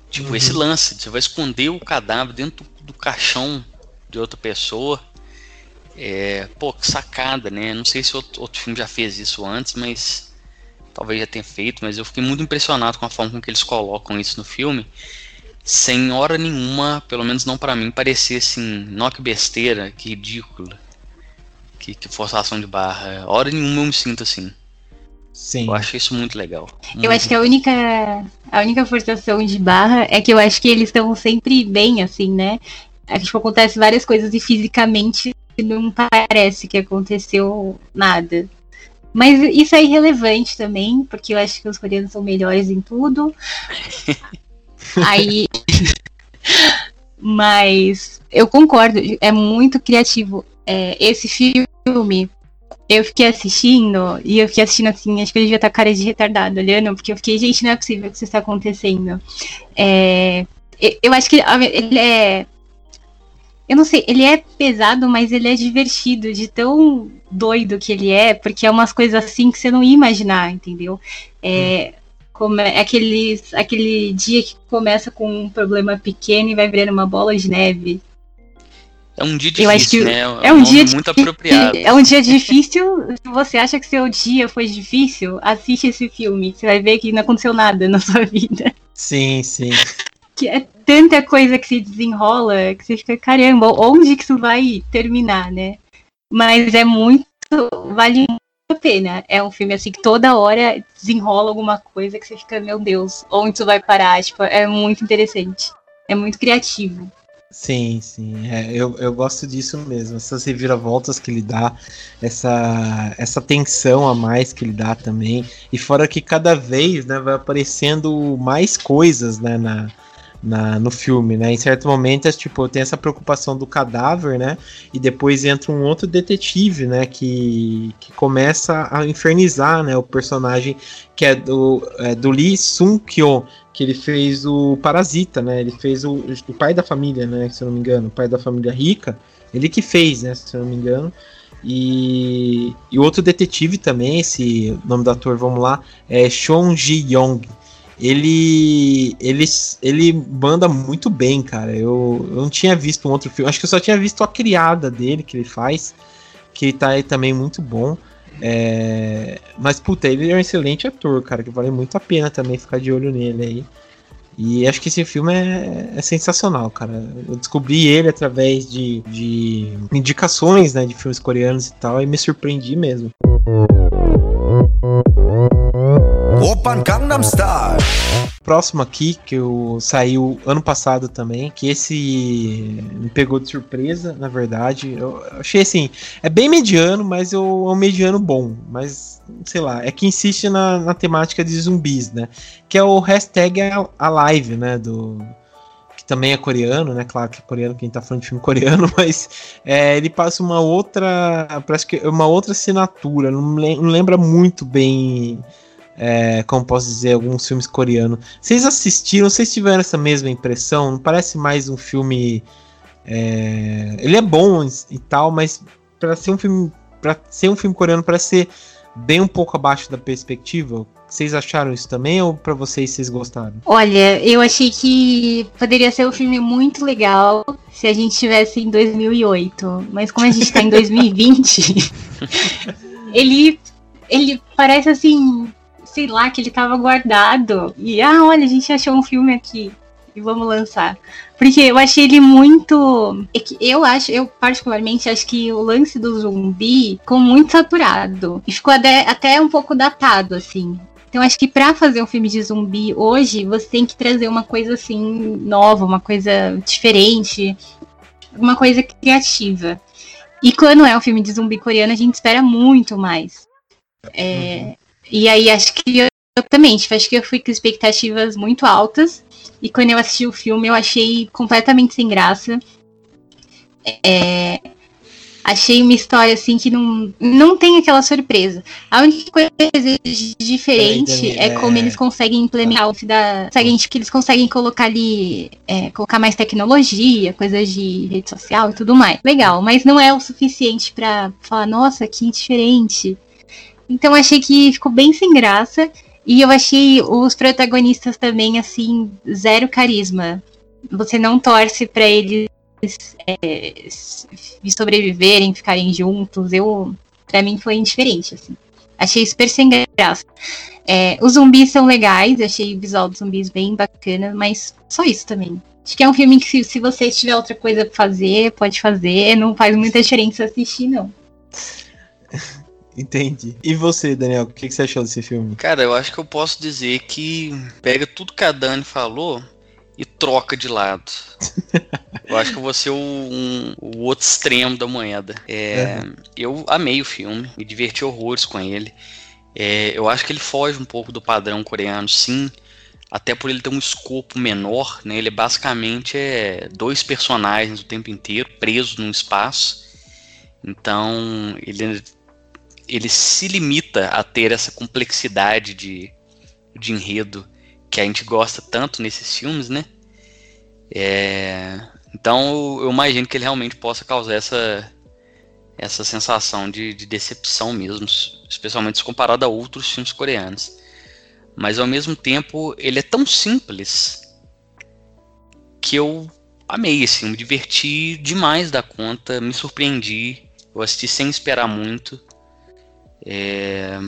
Tipo, uhum. esse lance, você vai esconder o cadáver dentro do, do caixão de outra pessoa. É, pô, que sacada, né? Não sei se outro, outro filme já fez isso antes, mas talvez já tenha feito, mas eu fiquei muito impressionado com a forma com que eles colocam isso no filme, sem hora nenhuma, pelo menos não para mim, parecer assim, nó que besteira, que ridículo, que, que forçação de barra. Hora nenhuma eu me sinto assim. Sim. Eu acho isso muito legal. Eu acho que a única, a única forçação de barra é que eu acho que eles estão sempre bem, assim, né? É, tipo, acontece várias coisas e fisicamente não parece que aconteceu nada. Mas isso é irrelevante também, porque eu acho que os coreanos são melhores em tudo. *laughs* Aí. Mas eu concordo, é muito criativo. É, esse filme eu fiquei assistindo e eu fiquei assistindo assim, acho que eu devia estar cara de retardado olhando, porque eu fiquei, gente, não é possível que isso está acontecendo. É, eu acho que ele é. Eu não sei, ele é pesado, mas ele é divertido, de tão doido que ele é, porque é umas coisas assim que você não ia imaginar, entendeu? É, como é aqueles, aquele dia que começa com um problema pequeno e vai virando uma bola de neve. É um dia difícil, eu acho que né? É um, um dia muito apropriado. *laughs* É um dia difícil. Se você acha que seu dia foi difícil, assiste esse filme. Você vai ver que não aconteceu nada na sua vida. Sim, sim. Que é tanta coisa que se desenrola que você fica, caramba, onde que isso vai terminar, né? Mas é muito. Vale muito a pena. É um filme assim que toda hora desenrola alguma coisa que você fica, meu Deus, onde isso vai parar? Tipo, é muito interessante. É muito criativo. Sim, sim. É, eu, eu gosto disso mesmo. Essas reviravoltas que ele dá, essa, essa tensão a mais que ele dá também. E fora que cada vez né, vai aparecendo mais coisas né, na, na, no filme, né? Em certo momento, é, tipo, tem essa preocupação do cadáver, né? E depois entra um outro detetive, né? Que, que começa a infernizar, né? O personagem que é do, é, do Lee Sung-kyo, que ele fez o Parasita, né? Ele fez o, o pai da família, né? Se eu não me engano, o pai da família rica. Ele que fez, né? Se eu não me engano. E, e outro detetive também, esse nome do ator, vamos lá, é Chong Ji-yong ele ele ele manda muito bem, cara. Eu, eu não tinha visto um outro filme, acho que eu só tinha visto a criada dele que ele faz, que tá aí também muito bom. É... Mas, puta, ele é um excelente ator, cara, que vale muito a pena também ficar de olho nele aí. E acho que esse filme é, é, sensacional, cara. Eu descobri ele através de, de indicações, né, de filmes coreanos e tal, e me surpreendi mesmo. Open Gangnam Style. Próximo aqui, que eu saiu ano passado também, que esse me pegou de surpresa, na verdade. Eu achei assim, é bem mediano, mas eu, é um mediano bom. Mas, sei lá, é que insiste na, na temática de zumbis, né? Que é o hashtag Alive, né? Do, que também é coreano, né? Claro que é coreano quem tá falando de filme coreano, *laughs* mas é, ele passa uma outra. Parece que é uma outra assinatura, não, lembra muito bem é, como posso dizer, alguns filmes coreanos. Vocês assistiram, vocês tiveram essa mesma impressão? Não parece mais um filme. É, ele é bom e tal, mas para ser um filme. para ser um filme coreano, parece ser bem um pouco abaixo da perspectiva. Vocês acharam isso também ou para vocês vocês gostaram? Olha, eu achei que poderia ser um filme muito legal se a gente estivesse em 2008, mas como a gente tá em *laughs* 2020, *laughs* ele ele parece assim sei lá, que ele tava guardado. E, ah, olha, a gente achou um filme aqui e vamos lançar. Porque eu achei ele muito. É eu acho, eu particularmente acho que o lance do zumbi ficou muito saturado. E ficou até, até um pouco datado, assim. Então acho que para fazer um filme de zumbi hoje, você tem que trazer uma coisa assim nova, uma coisa diferente, uma coisa criativa. E quando é um filme de zumbi coreano, a gente espera muito mais. É, uhum. E aí acho que eu, eu também, tipo, acho que eu fui com expectativas muito altas. E quando eu assisti o filme, eu achei completamente sem graça. É, achei uma história assim que não, não tem aquela surpresa. A única coisa diferente é, como eles conseguem implementar o da. Conseguem, que eles conseguem colocar ali, é, colocar mais tecnologia, coisas de rede social e tudo mais. Legal, mas não é o suficiente para falar, nossa, que diferente. Então achei que ficou bem sem graça. E eu achei os protagonistas também, assim, zero carisma. Você não torce para eles é, sobreviverem, ficarem juntos. Eu, para mim foi indiferente, assim. Achei super sem graça. É, os zumbis são legais, achei o visual dos zumbis bem bacana, mas só isso também. Acho que é um filme que se, se você tiver outra coisa pra fazer, pode fazer. Não faz muita diferença assistir, não. *laughs* Entendi. E você, Daniel, o que, você achou desse filme? Cara, eu acho que eu posso dizer que pega tudo que a Dani falou e troca de lado. *laughs* eu acho que eu vou ser o, um, o outro extremo da moeda. É, uhum. Eu amei o filme, me diverti horrores com ele. É, eu acho que ele foge um pouco do padrão coreano, sim. Até por ele ter um escopo menor, né? Ele é basicamente é dois personagens o tempo inteiro presos num espaço. Então, ele ele se limita a ter essa complexidade de, de enredo que a gente gosta tanto nesses filmes, né? É, então eu imagino que ele realmente possa causar essa, essa sensação de, de decepção mesmo, especialmente se comparado a outros filmes coreanos. Mas ao mesmo tempo ele é tão simples que eu amei, assim, me diverti demais da conta, me surpreendi, eu assisti sem esperar muito é,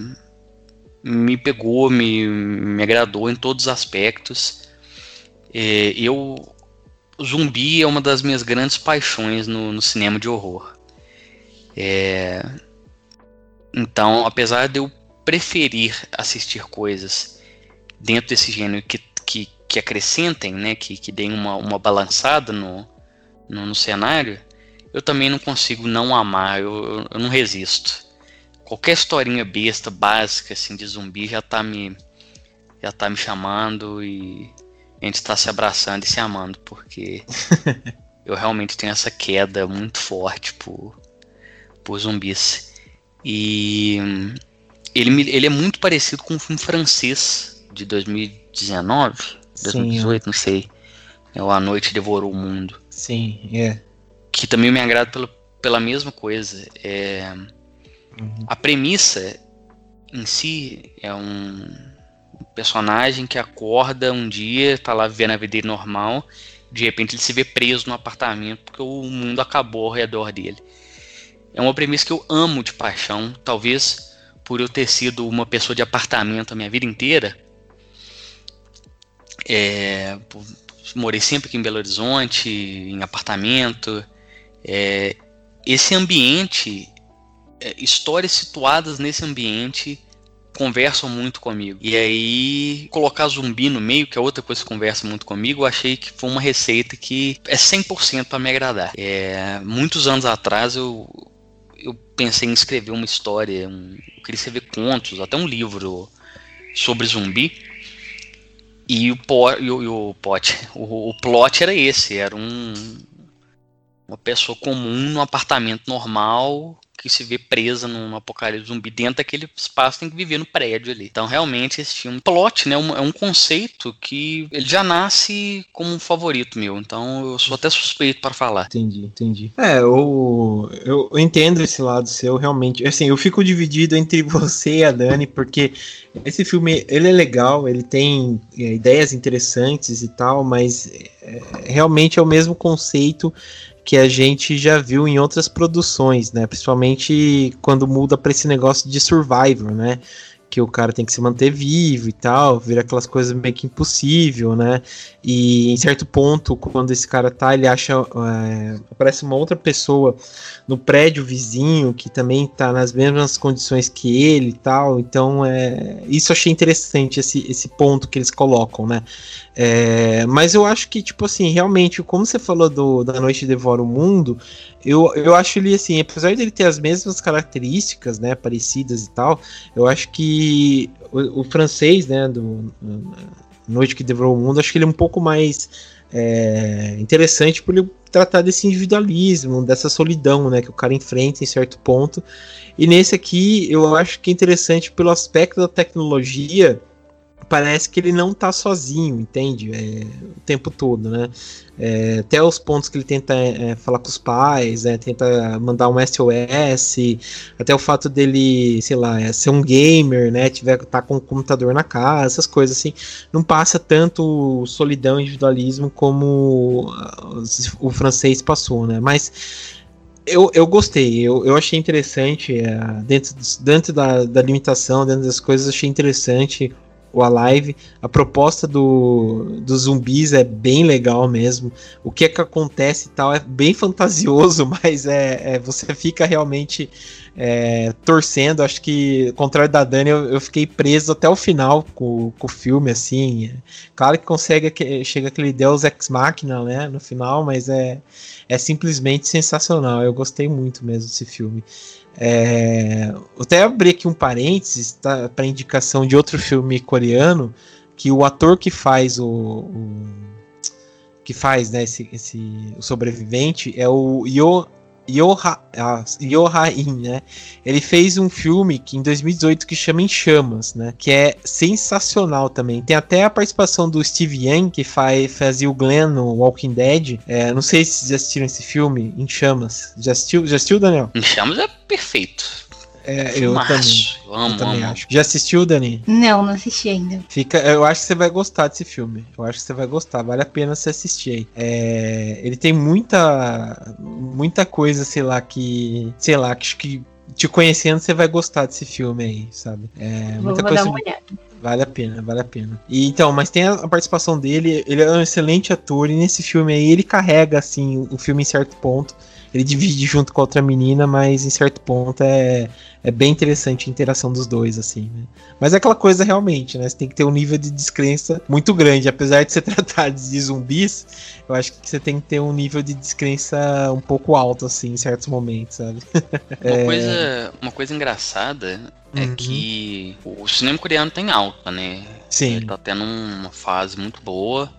me pegou, me, me agradou em todos os aspectos. É, eu zumbi é uma das minhas grandes paixões no, no cinema de horror. É, então, apesar de eu preferir assistir coisas dentro desse gênero que, que, que acrescentem, né, que, que deem uma, uma balançada no, no, no cenário, eu também não consigo não amar, eu, eu não resisto qualquer historinha besta, básica, assim, de zumbi já tá me. Já tá me chamando e a gente tá se abraçando e se amando, porque *laughs* eu realmente tenho essa queda muito forte por, por zumbis. E ele, ele é muito parecido com um filme francês de 2019, 2018, Sim. não sei. É o A Noite Devorou o Mundo. Sim, é. Que também me agrada pela, pela mesma coisa. É Uhum. A premissa em si é um personagem que acorda um dia, tá lá vivendo a vida dele normal, de repente ele se vê preso no apartamento porque o mundo acabou ao redor dele. É uma premissa que eu amo de paixão, talvez por eu ter sido uma pessoa de apartamento a minha vida inteira, é, morei sempre aqui em Belo Horizonte, em apartamento. É, esse ambiente, histórias situadas nesse ambiente conversam muito comigo. E aí, colocar zumbi no meio, que é outra coisa que conversa muito comigo, eu achei que foi uma receita que é 100% para me agradar. É, muitos anos atrás eu, eu pensei em escrever uma história, um, eu queria escrever contos, até um livro sobre zumbi. E o, po, e o, e o, pot, *laughs* o, o plot era esse, era um, uma pessoa comum num apartamento normal que se vê presa num apocalipse zumbi dentro daquele espaço tem que viver no prédio ali. Então realmente esse filme plot, né, é um, conceito que ele já nasce como um favorito meu. Então eu sou até suspeito para falar. Entendi, entendi. É, eu, eu entendo esse lado seu realmente. Assim, eu fico dividido entre *laughs* você e a Dani porque esse filme ele é legal, ele tem é, ideias interessantes e tal, mas é, realmente é o mesmo conceito que a gente já viu em outras produções, né? Principalmente quando muda para esse negócio de Survivor, né? que o cara tem que se manter vivo e tal, vira aquelas coisas meio que impossível, né? E em certo ponto, quando esse cara tá, ele acha. É, aparece uma outra pessoa no prédio vizinho que também tá nas mesmas condições que ele e tal. Então, é, isso achei interessante, esse, esse ponto que eles colocam, né? É, mas eu acho que, tipo assim, realmente, como você falou do Da Noite Devora o Mundo, eu, eu acho ele assim, apesar dele ter as mesmas características, né, parecidas e tal, eu acho que o, o francês, né, do Noite que Devorou o Mundo, acho que ele é um pouco mais é, interessante por ele tratar desse individualismo, dessa solidão, né, que o cara enfrenta em certo ponto. E nesse aqui, eu acho que é interessante pelo aspecto da tecnologia, parece que ele não tá sozinho, entende? É, o tempo todo, né? É, até os pontos que ele tenta é, falar com os pais, é, tenta mandar um SOS, até o fato dele, sei lá, é, ser um gamer, né? Tiver tá com o computador na casa, essas coisas assim, não passa tanto solidão e individualismo como o francês passou, né? Mas eu, eu gostei, eu, eu achei interessante, é, dentro, dentro da, da limitação, dentro das coisas, achei interessante o Alive. A proposta do, dos zumbis é bem legal mesmo. O que é que acontece e tal é bem fantasioso, *laughs* mas é, é você fica realmente é, torcendo. Acho que, ao contrário da Dani, eu, eu, fiquei preso até o final com, com o filme, assim. Claro que consegue, que, chega aquele Deus Ex Machina, né, no final, mas é, é simplesmente sensacional. Eu gostei muito mesmo desse filme. É, até abri aqui um parênteses tá, para indicação de outro filme coreano que o ator que faz o, o que faz né, esse, esse o sobrevivente é o Yo Yoha-in, né? Ele fez um filme que em 2018 que chama Em Chamas, né? Que é sensacional também. Tem até a participação do Steve Yang, que faz, fazia o Glenn no Walking Dead. É, não sei se vocês já assistiram esse filme, Em Chamas. Já assistiu, já assistiu Daniel? Em Chamas é perfeito. É, eu também. Eu amo, eu também amo. acho. Já assistiu, Dani? Não, não assisti ainda. Fica, eu acho que você vai gostar desse filme. Eu acho que você vai gostar. Vale a pena você assistir aí. É, ele tem muita, muita coisa, sei lá, que, sei lá, que, que te conhecendo você vai gostar desse filme aí, sabe? É, vou, muita vou coisa. Dar uma olhada. Vale a pena, vale a pena. E então, mas tem a participação dele, ele é um excelente ator e nesse filme aí ele carrega assim o filme em certo ponto ele divide junto com a outra menina, mas em certo ponto é, é bem interessante a interação dos dois, assim, né? Mas é aquela coisa realmente, né? Você tem que ter um nível de descrença muito grande. Apesar de ser *laughs* tratado de zumbis, eu acho que você tem que ter um nível de descrença um pouco alto, assim, em certos momentos, sabe? *laughs* Uma, é... coisa, uma coisa engraçada é uhum. que o cinema coreano tem alta, né? Sim. Ele tá tendo uma fase muito boa.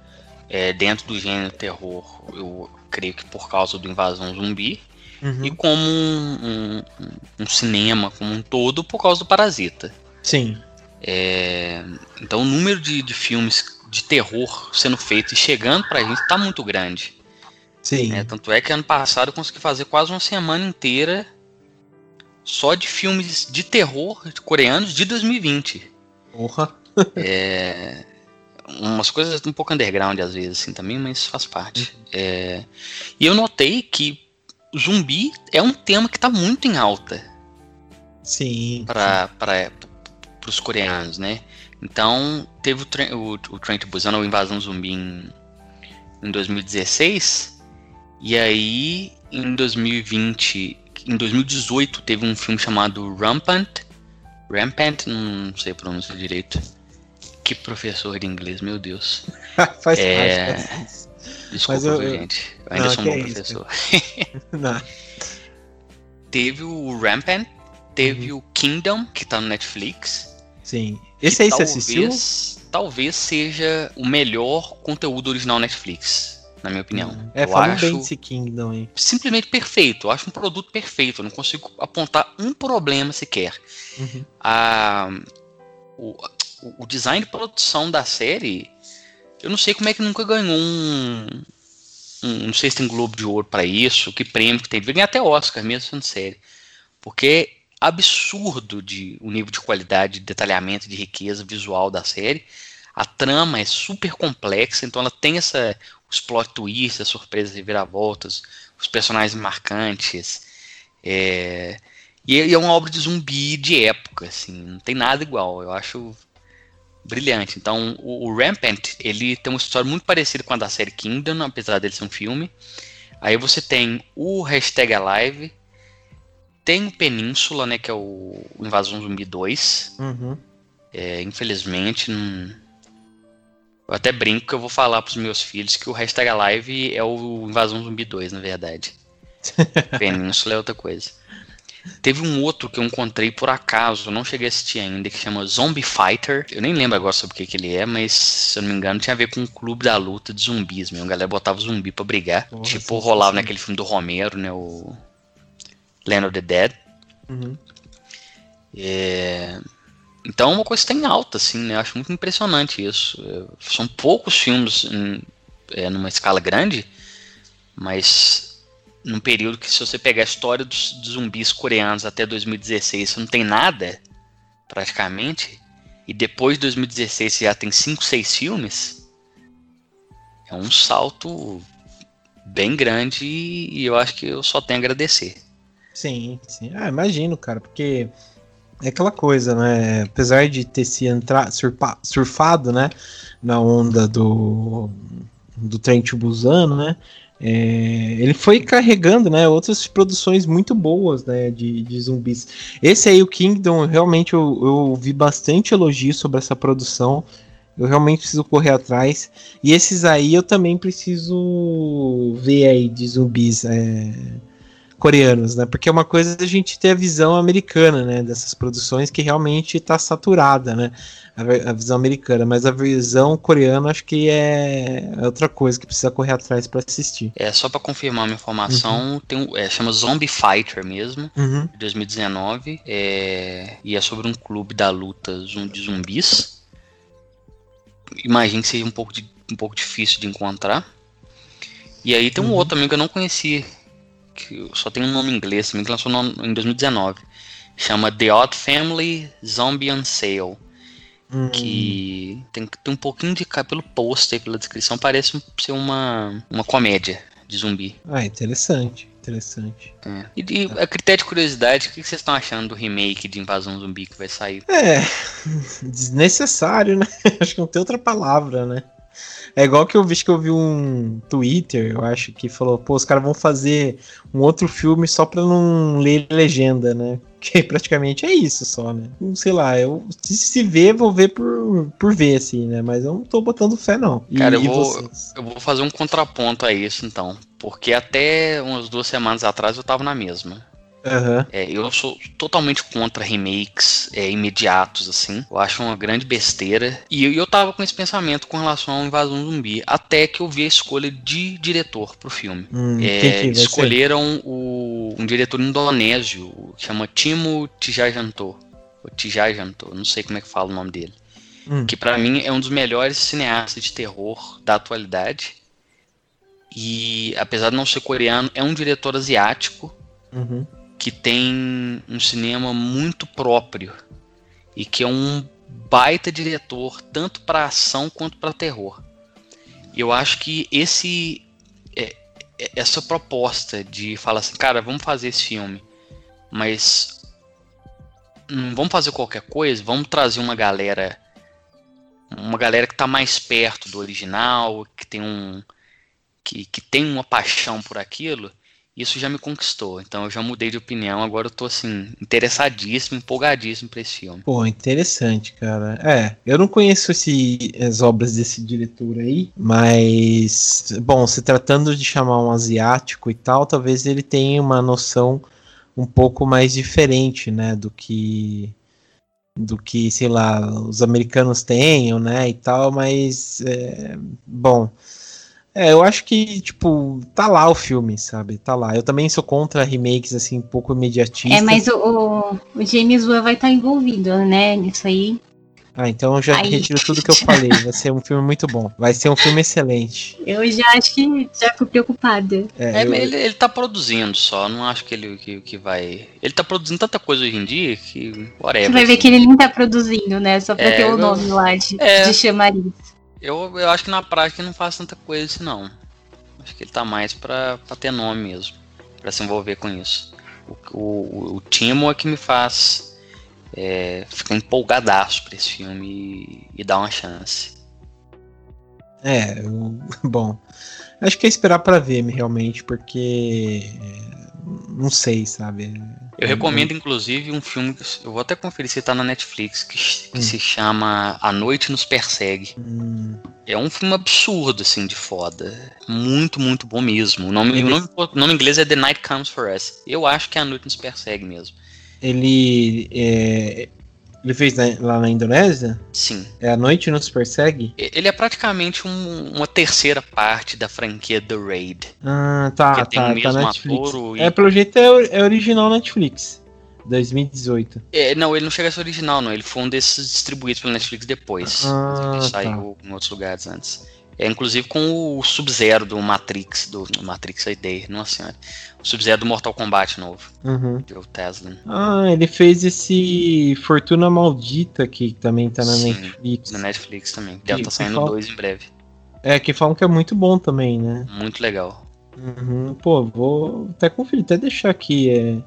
É, dentro do gênero terror, eu creio que por causa do Invasão Zumbi, uhum. e como um, um, um, cinema como um todo por causa do Parasita. Sim. É, então o número de, de filmes de terror sendo feito e chegando pra gente tá muito grande. Sim. É, tanto é que ano passado eu consegui fazer quase uma semana inteira só de filmes de terror coreanos de 2020. Porra! é, *laughs* umas coisas um pouco underground às vezes, assim, também, mas faz parte. É, e eu notei que zumbi é um tema que tá muito em alta. Sim. para os coreanos, né? Então, teve o, o, o Train to Busan, ou Invasão Zumbi em, em 2016, e aí em 2020, em 2018 teve um filme chamado Rampant, Rampant, não sei pronunciar direito. Que professor de inglês, meu Deus. *laughs* faz É, parte. Desculpa, eu- eu- gente. Eu ainda Não, sou um bom é professor. *laughs* Teve o Rampant, teve Uhum. o Kingdom, que tá no Netflix. Sim. Esse aí que você assistiu? talvez, talvez seja o melhor conteúdo original Netflix, na minha opinião. É, eu falam acho bem desse Kingdom aí. simplesmente perfeito. Eu acho um produto perfeito. Eu não consigo apontar um problema sequer. Uhum. A, o, o design de produção da série, eu não sei como é que nunca ganhou um. um não sei se tem Globo de Ouro pra isso, que prêmio que tem. Devia ganhar até Oscar mesmo sendo série. Porque é absurdo de, o nível de qualidade, de detalhamento, de riqueza visual da série. A trama é super complexa, então ela tem essa, os plot twists, as surpresas e viravoltas, os personagens marcantes. É, e é e é uma obra de zumbi de época, assim, não tem nada igual. Eu acho brilhante. Então, o, o Rampant, ele tem uma história muito parecida com a da série Kingdom, apesar dele ser um filme. Aí você tem o Hashtag Alive, tem o Península, né, que é o, Invasão Zumbi 2. Uhum. É, infelizmente, não... eu até brinco que eu vou falar pros meus filhos que o Hashtag Alive é o Invasão Zumbi 2, na verdade. *laughs* Península é outra coisa. Teve um outro que eu encontrei por acaso, não cheguei a assistir ainda, que chama Zombie Fighter. Eu nem lembro agora sobre o que, que ele é, mas se eu não me engano tinha a ver com um clube da luta de zumbis mesmo. A galera botava zumbi pra brigar. Nossa, tipo, rolava sim. naquele filme do Romero, né? O Land of the Dead. Uhum. É, Então é uma coisa que está em alta, assim, né? Eu acho muito impressionante isso. É, São poucos filmes em, é, numa escala grande, mas num período que se você pegar a história dos, dos zumbis coreanos até 2016, você não tem nada, praticamente, e depois de 2016 você já tem 5, 6 filmes, é um salto bem grande e eu acho que eu só tenho a agradecer. Sim, sim. Ah, imagino, cara, porque é aquela coisa, né? Apesar de ter se entra... surpa- surfado, né? Na onda do, do trem Busan, né? É, ele foi carregando, né? Outras produções muito boas, né? De, de zumbis. Esse aí, o Kingdom, realmente eu, eu vi bastante elogio sobre essa produção. Eu realmente preciso correr atrás. E esses aí eu também preciso ver aí de zumbis. É, coreanos, né? Porque é uma coisa a gente ter a visão americana, né? Dessas produções que realmente está saturada, né? A, a visão americana, mas a visão coreana acho que é outra coisa que precisa correr atrás para assistir. É, só pra confirmar uma informação, tem um, é, chama Zombie Fighter mesmo, Uhum. de 2019, é, e é sobre um clube da luta de zumbis. Imagino que seja um pouco, de- um pouco difícil de encontrar. E aí tem um Uhum. outro também que eu não conhecia, que só tem um nome em inglês também, que lançou no- em 2019. Chama The Odd Family Zombie on Sale. Hum, que tem, tem um pouquinho de cara pelo pôster, pela descrição, parece ser uma, uma comédia de zumbi. Ah, interessante, interessante. É. E, e a critério de curiosidade, o que vocês estão achando do remake de Invasão Zumbi que vai sair? É, *laughs* desnecessário, né? *laughs* Acho que não tem outra palavra, né? É igual que eu vi que eu vi um Twitter, eu acho, que falou, pô, os caras vão fazer um outro filme só pra não ler legenda, né? *laughs* Que praticamente é isso só, né? Sei lá, eu se, se ver, vou ver por, por ver, assim, né? Mas eu não tô botando fé, não. E, Cara, eu e vou- vocês? Eu vou fazer um contraponto a isso então, porque até umas duas semanas atrás eu tava na mesma. Aham. É, eu sou totalmente contra remakes é, imediatos, assim. Eu acho uma grande besteira. E eu, eu tava com esse pensamento com relação ao Invasão Zumbi, até que eu vi a escolha de diretor pro filme. Hum, É, escolheram o, um diretor indonésio, que chama Timo Tijajanto. Tijajanto, não sei como é que fala o nome dele. Hum, Que pra mim é um dos melhores cineastas de terror da atualidade. E apesar de não ser coreano, é um diretor asiático uhum. Que tem um cinema muito próprio e que é um baita diretor tanto para ação quanto para terror. Eu acho que esse é- é- essa proposta de falar assim, cara, vamos fazer esse filme, mas hum, vamos fazer qualquer coisa, vamos trazer uma galera uma galera que está mais perto do original, que tem um que, que tem uma paixão por aquilo, isso já me conquistou. Então eu já mudei de opinião, agora eu tô assim, interessadíssimo, empolgadíssimo pra esse filme. Pô, interessante, cara. É, eu não conheço esse, as obras desse diretor aí, mas bom, se tratando de chamar um asiático e tal, talvez ele tenha uma noção um pouco mais diferente, né, do que do que, sei lá, os americanos tenham, né, e tal, mas é, bom, é, eu acho que, tipo, tá lá o filme, sabe? Tá lá. Eu também sou contra remakes, assim, um pouco imediatistas. É, mas o, o, James Wan vai estar tá envolvido, né, nisso aí. Ah, então eu já aí. retiro tudo que eu falei. Vai ser um filme muito bom. Vai ser um filme excelente. Eu já acho que já fico preocupada. É, é eu... ele, ele tá produzindo só. Não acho que ele que, que vai. Ele tá produzindo tanta coisa hoje em dia que. Whatever, Você vai ver assim. que ele nem tá produzindo, né? Só pra é, ter o nome lá de, é, de chamariz. Eu, eu acho que na prática não faz tanta coisa assim, não. Acho que ele tá mais pra, pra ter nome mesmo. Pra se envolver com isso. O, o, o Timo é que me faz é, ficar empolgadaço pra esse filme e, e dar uma chance. É, eu, *laughs* bom. Acho que é esperar para ver realmente, porque. É, não sei, sabe? Eu recomendo, inclusive, um filme que eu vou até conferir se tá na Netflix, que, que hum. se chama A Noite Nos Persegue. Hum. É um filme absurdo, assim, de foda. Muito, muito bom mesmo. O nome, o nome, o nome inglês é The Night Comes For Us. Eu acho que é A Noite Nos Persegue mesmo. Ele é, ele fez lá na Indonésia? Sim. É A Noite Nos Persegue? Ele é praticamente um, uma terceira parte da franquia The Raid. Ah, tá, tá, tá Netflix. E... É, pelo jeito é, é original Netflix. 2018. É, não, ele não chega a ser original, não. Ele foi um desses distribuídos pela Netflix depois. Ah, ele saiu tá. em outros lugares antes. É, inclusive com o Sub-Zero do Matrix, do Matrix ID, nossa senhora. O Sub-Zero do Mortal Kombat novo. Uhum. O Tesla. Ah, ele fez esse Fortuna Maldita que também tá na Sim, Netflix. Na Netflix também. Deve estar tá saindo fala... dois em breve. É, que falam que é muito bom também, né? Muito legal. Uhum. Pô, vou até conferir, até deixar aqui. É...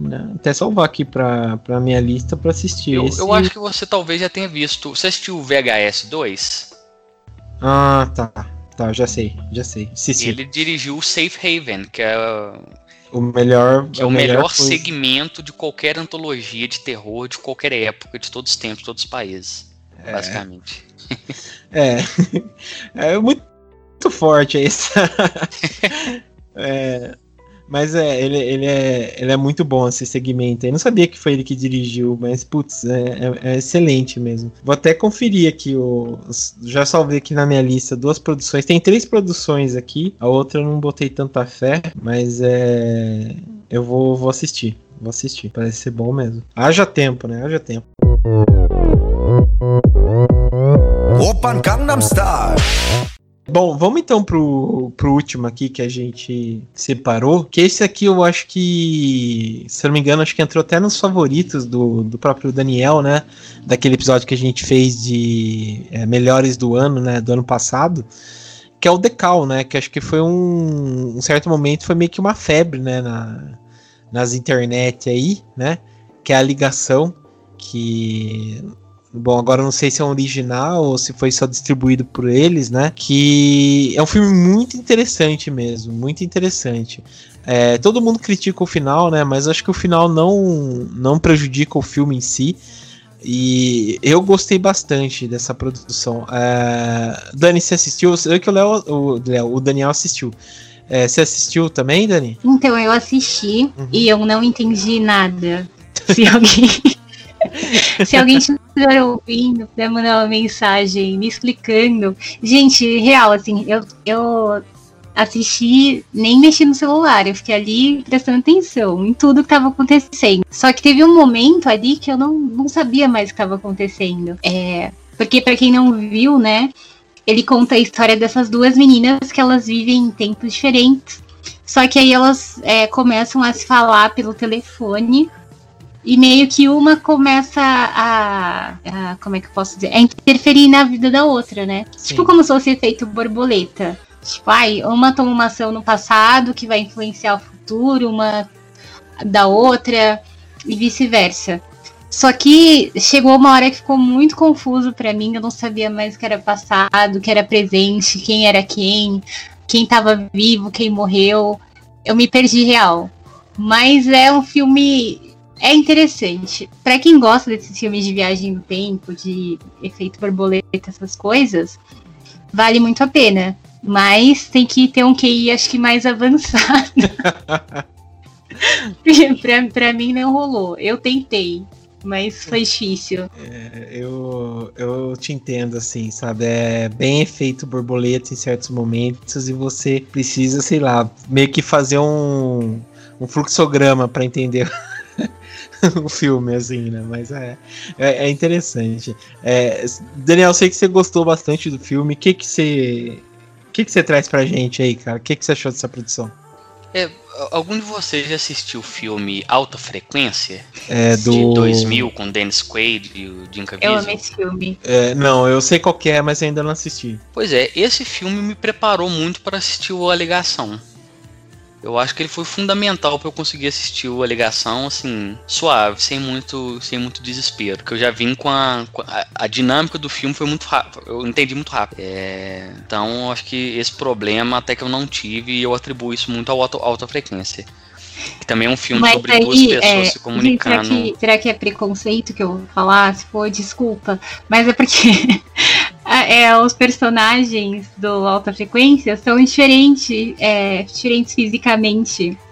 Né? Até salvar aqui pra, pra minha lista pra assistir. Eu, esse... eu acho que você talvez já tenha visto. Você assistiu o VHS 2? Ah, tá. Tá, já sei, já sei. Ele dirigiu o Safe Haven, que é o melhor, que é o melhor, melhor segmento de qualquer antologia de terror de qualquer época, de todos os tempos, todos os países, é. basicamente. É, *laughs* é muito, muito forte esse. *laughs* é, mas é, ele, ele, é, ele é muito bom esse segmento. Eu não sabia que foi ele que dirigiu, mas putz, é, é, é excelente mesmo. Vou até conferir aqui o. Já salvei aqui na minha lista duas produções. Tem três produções aqui. A outra eu não botei tanta fé, mas é. Eu vou, vou assistir. Vou assistir. Parece ser bom mesmo. Haja tempo, né? Haja tempo. Open Gangnam Style. Bom, vamos então pro, pro último aqui que a gente separou. Que esse aqui eu acho que, se não me engano, acho que entrou até nos favoritos do, do próprio Daniel, né? Daquele episódio que a gente fez de é, melhores do ano, né? Do ano passado. Que é o Decal, né? Que acho que foi um, um certo momento, foi meio que uma febre, né? Na, nas internet aí, né? Que é a ligação que Bom, agora não sei se é um original ou se foi só distribuído por eles, né? Que é um filme muito interessante mesmo, muito interessante. É, todo mundo critica o final, né? Mas acho que o final não, não prejudica o filme em si. E eu gostei bastante dessa produção. É, Dani, você assistiu? Eu sei que o, Léo, o, o Daniel assistiu. É, você assistiu também, Dani? Então, eu assisti uhum. e eu não entendi nada. *laughs* Se alguém. *laughs* Se alguém estiver ouvindo, puder mandar uma mensagem me explicando. Gente, real, assim, eu, eu assisti nem mexi no celular, eu fiquei ali prestando atenção em tudo que estava acontecendo. Só que teve um momento ali que eu não, não sabia mais o que estava acontecendo. É, porque para quem não viu, né, ele conta a história dessas duas meninas que elas vivem em tempos diferentes. Só que aí elas é, começam a se falar pelo telefone e meio que uma começa a, a, como é que eu posso dizer, a interferir na vida da outra, né? Sim. Tipo como se fosse efeito borboleta. Tipo, ai, uma toma uma ação no passado que vai influenciar o futuro, uma da outra e vice-versa. Só que chegou uma hora que ficou muito confuso para mim, eu não sabia mais o que era passado, o que era presente, quem era quem, quem estava vivo, quem morreu. Eu me perdi real. Mas é um filme é interessante. Para quem gosta desses filmes de viagem no tempo, de efeito borboleta, essas coisas, vale muito a pena. Mas tem que ter um QI, acho que mais avançado. *laughs* pra, pra mim não rolou. Eu tentei, mas foi difícil. É, eu, eu te entendo, assim, sabe? É bem efeito borboleta em certos momentos e você precisa, sei lá, meio que fazer um, um fluxograma para entender *laughs* *laughs* o filme, assim, né? Mas é, é, é interessante. É, Daniel, sei que você gostou bastante do filme. O que, que você. O que, que você traz pra gente aí, cara? O que, que você achou dessa produção? É, algum de vocês já assistiu o filme Alta Frequência? É, do... De 2000, com Dennis Quaid e o Jim Caviezel? Eu amei esse filme. É, não, eu sei qual é, mas ainda não assisti. Pois é, esse filme me preparou muito para assistir o A Ligação. Eu acho que ele foi fundamental para eu conseguir assistir a ligação assim, suave, sem muito, sem muito desespero. Porque eu já vim com a, com a, a, dinâmica do filme foi muito rápido. Eu entendi muito rápido. É, então, acho que esse problema até que eu não tive e eu atribuo isso muito ao alta, alta frequência. Que também é um filme Mas sobre aí, duas pessoas é, se comunicando. Será que, será que é preconceito que eu vou falar? Se for, desculpa. Mas é porque é, os personagens do Alta Frequência são diferentes, é, diferentes fisicamente. *laughs*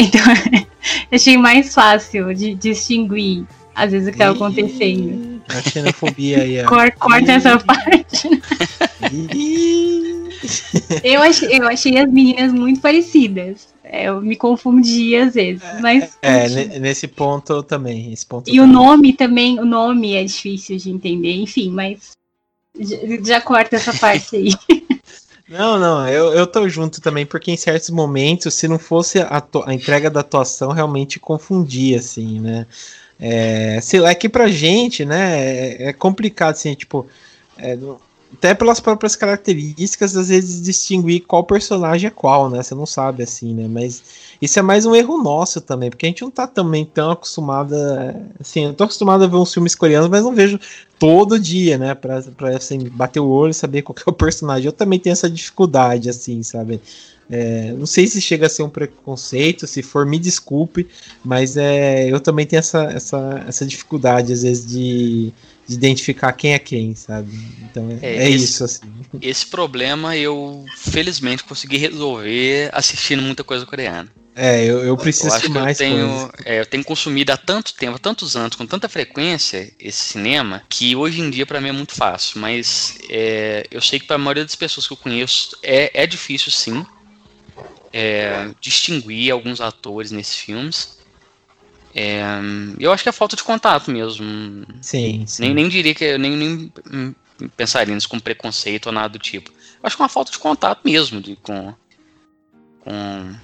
Então, *laughs* achei mais fácil de distinguir, às vezes, o que estava acontecendo. A xenofobia aí, ó. Corta, essa parte. eu, achei, eu achei as meninas muito parecidas. É, eu me confundi às vezes, mas... É, nesse ponto também, esse ponto E também. o nome também, o nome é difícil de entender, enfim, mas já corta essa parte aí. *laughs* Não, não, eu, eu tô junto também, porque em certos momentos, se não fosse a, a entrega da atuação, realmente confundia, assim, né? É, sei lá, é que pra gente, né, é, é complicado, assim, tipo, é, até pelas próprias características, às vezes distinguir qual personagem é qual, né? Você não sabe assim, né? Mas isso é mais um erro nosso também, porque a gente não tá também tão acostumado. A, assim, eu tô acostumado a ver uns filmes coreanos, mas não vejo todo dia, né? Pra, pra assim, bater o olho e saber qual é o personagem. Eu também tenho essa dificuldade, assim, sabe? É, não sei se chega a ser um preconceito, se for, me desculpe, mas é, eu também tenho essa, essa, essa dificuldade, às vezes, de de identificar quem é quem, sabe? Então é, é, é esse, isso, assim. *laughs* Esse problema eu, felizmente, consegui resolver assistindo muita coisa coreana. É, eu, eu preciso eu mais eu tenho, é, eu tenho consumido há tanto tempo, há tantos anos, com tanta frequência esse cinema, que hoje em dia para mim é muito fácil. Mas é, eu sei que para a maioria das pessoas que eu conheço é, é difícil sim é, distinguir alguns atores nesses filmes. É, eu acho que é falta de contato mesmo. Sim, sim. Nem, nem diria que nem, nem pensaria nisso com preconceito ou nada do tipo. Eu acho que é uma falta de contato mesmo de, com, com,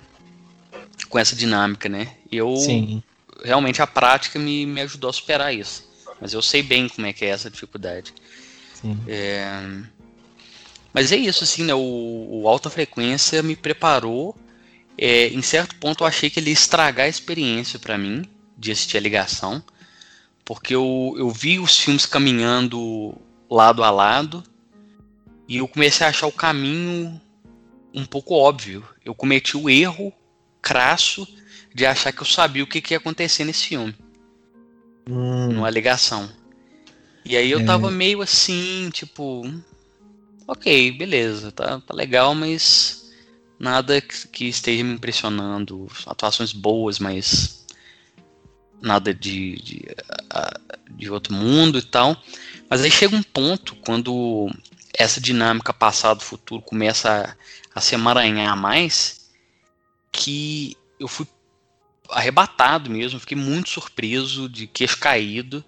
com essa dinâmica, né? Eu sim. realmente a prática me, me ajudou a superar isso. Mas eu sei bem como é que é essa dificuldade. É, mas é isso, assim, né? O, o alta frequência me preparou. É, em certo ponto eu achei que ele ia estragar a experiência para mim de assistir a ligação, porque eu, eu vi os filmes caminhando lado a lado e eu comecei a achar o caminho um pouco óbvio. Eu cometi o erro crasso de achar que eu sabia o que, que ia acontecer nesse filme. Hum. Numa ligação. E aí eu é. tava meio assim, tipo. Ok, beleza, tá, tá legal, mas nada que, que esteja me impressionando. Atuações boas, mas nada de, de, de outro mundo e tal. Mas aí chega um ponto quando essa dinâmica passado-futuro começa a, a se emaranhar mais, que eu fui arrebatado mesmo, fiquei muito surpreso, de queixo caído.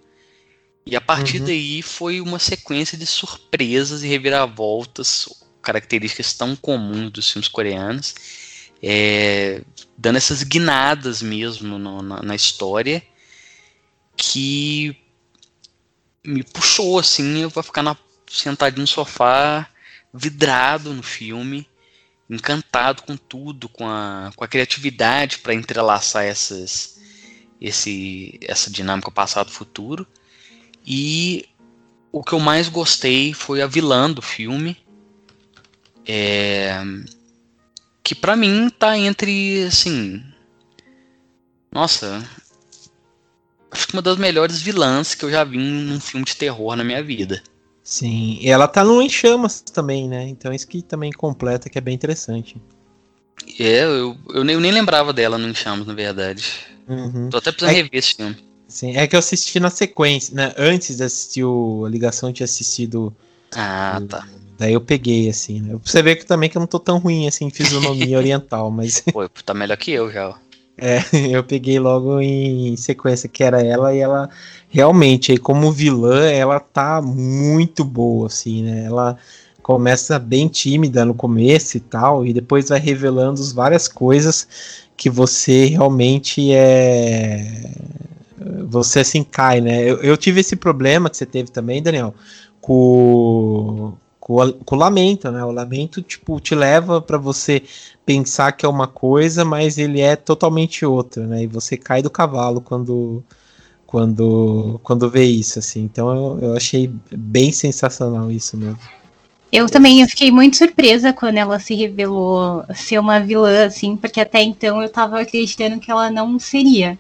E a partir uhum. daí foi uma sequência de surpresas e reviravoltas, características tão comuns dos filmes coreanos, é, dando essas guinadas mesmo no, na, na, história que me puxou assim eu vou ficar na, sentadinho no sofá vidrado no filme encantado com tudo com a, com a criatividade para entrelaçar essas esse essa dinâmica passado-futuro. E o que eu mais gostei foi a vilã do filme. É, que para mim tá entre assim. Nossa. Acho que uma das melhores vilãs que eu já vi num filme de terror na minha vida. Sim, e ela tá no Em Chamas também, né? Então isso que também completa, que é bem interessante. É, eu, eu, nem, eu nem lembrava dela no Em Chamas, na verdade. Uhum. Tô até precisando É- rever esse filme. Sim, é que eu assisti na sequência, né? Antes de assistir o, a ligação, eu tinha assistido. Ah, tá. Daí eu peguei, assim, né? Você ver que também que eu não tô tão ruim assim em fisionomia *laughs* oriental, mas *laughs* Pô, tá melhor que eu já. ó. é, *laughs* eu peguei logo em sequência que era ela e ela realmente, aí como vilã, ela tá muito boa, assim, né? Ela começa bem tímida no começo e tal, e depois vai revelando várias coisas que você realmente é. Você assim cai, né? Eu, eu tive esse problema que você teve também, Daniel, com, com, com o lamento, né? O lamento, tipo, te leva pra você pensar que é uma coisa, mas ele é totalmente outra, né? E você cai do cavalo quando quando quando vê isso, assim. Então eu, eu achei bem sensacional isso mesmo. Eu também eu fiquei muito surpresa quando ela se revelou ser uma vilã, assim, porque até então eu tava acreditando que ela não seria.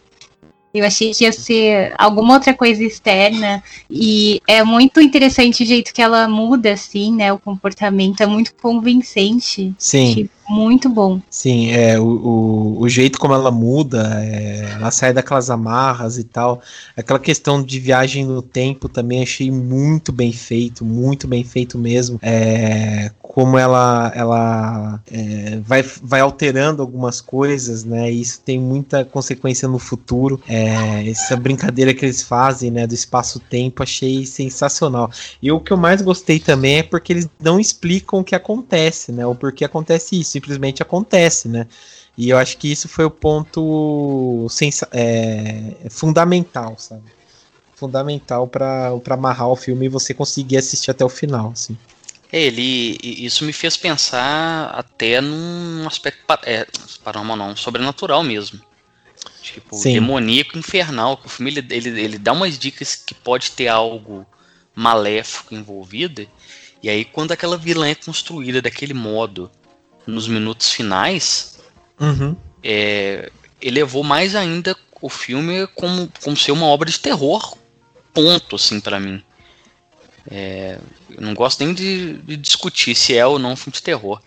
Eu achei que ia ser alguma outra coisa externa. E é muito interessante o jeito que ela muda, assim, né? O comportamento é muito convincente. Sim. Achei muito bom. Sim, é, o, o, o jeito como ela muda, é, ela sai daquelas amarras e tal. Aquela questão de viagem no tempo também achei muito bem feito, muito bem feito mesmo. É, como ela, ela é, vai, vai alterando algumas coisas, né? E isso tem muita consequência no futuro. É, essa brincadeira que eles fazem, né? Do espaço-tempo, achei sensacional. E o que eu mais gostei também é porque eles não explicam o que acontece, né? O porquê acontece isso, simplesmente acontece, né? E eu acho que isso foi o ponto é, fundamental, sabe? Fundamental para amarrar o filme e você conseguir assistir até o final, assim. É, ele, isso me fez pensar até num aspecto é, paranormal, não, sobrenatural mesmo. Tipo, Sim. demoníaco, infernal. O filme ele, ele, ele dá umas dicas que pode ter algo maléfico envolvido. E aí, quando aquela vilã é construída daquele modo nos minutos finais, Uhum. é, elevou mais ainda o filme como, como ser uma obra de terror. Ponto, assim, pra mim. É, eu não gosto nem de, de discutir se é ou não um filme de terror.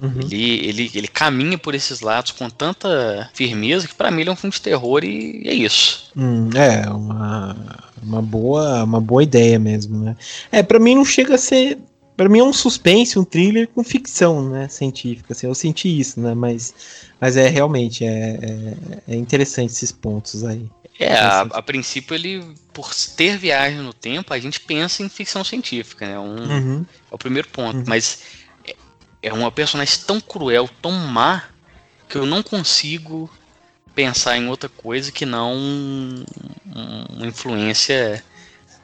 Uhum. Ele, ele, ele caminha por esses lados com tanta firmeza que pra mim ele é um filme de terror e é isso. Hum, é, uma, uma, boa, uma boa ideia mesmo, né? É, pra mim não chega a ser. Pra mim é um suspense, um thriller com ficção, né? Científica, assim, eu senti isso, né? Mas, mas é realmente é, é, é interessante esses pontos aí. É, a, a princípio ele, por ter viagem no tempo, a gente pensa em ficção científica, né? Um, Uhum. É o primeiro ponto. Uhum. Mas é- é uma personagem tão cruel, tão má, que eu não consigo pensar em outra coisa que não um- uma influência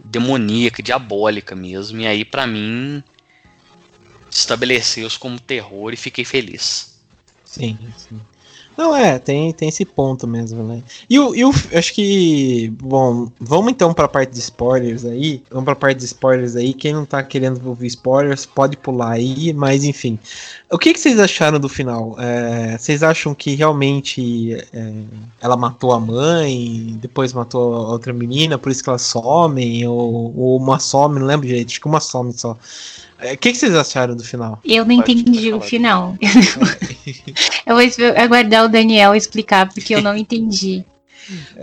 demoníaca, diabólica mesmo. E aí, pra mim, estabeleceu-se como terror e fiquei feliz. Sim, sim. Não, é, tem, tem esse ponto mesmo, né? E o, e o acho que. Bom, vamos então pra parte de spoilers aí. Vamos pra parte de spoilers aí. Quem não tá querendo ouvir spoilers, pode pular aí, mas enfim. O que, que vocês acharam do final? É, vocês acham que realmente é, ela matou a mãe, depois matou a outra menina, por isso que elas somem? Ou, ou uma some, não lembro direito, acho que uma some só. É, O que, que vocês acharam do final? Eu não Pode entendi o final. *laughs* eu vou aguardar o Daniel explicar, porque eu não entendi.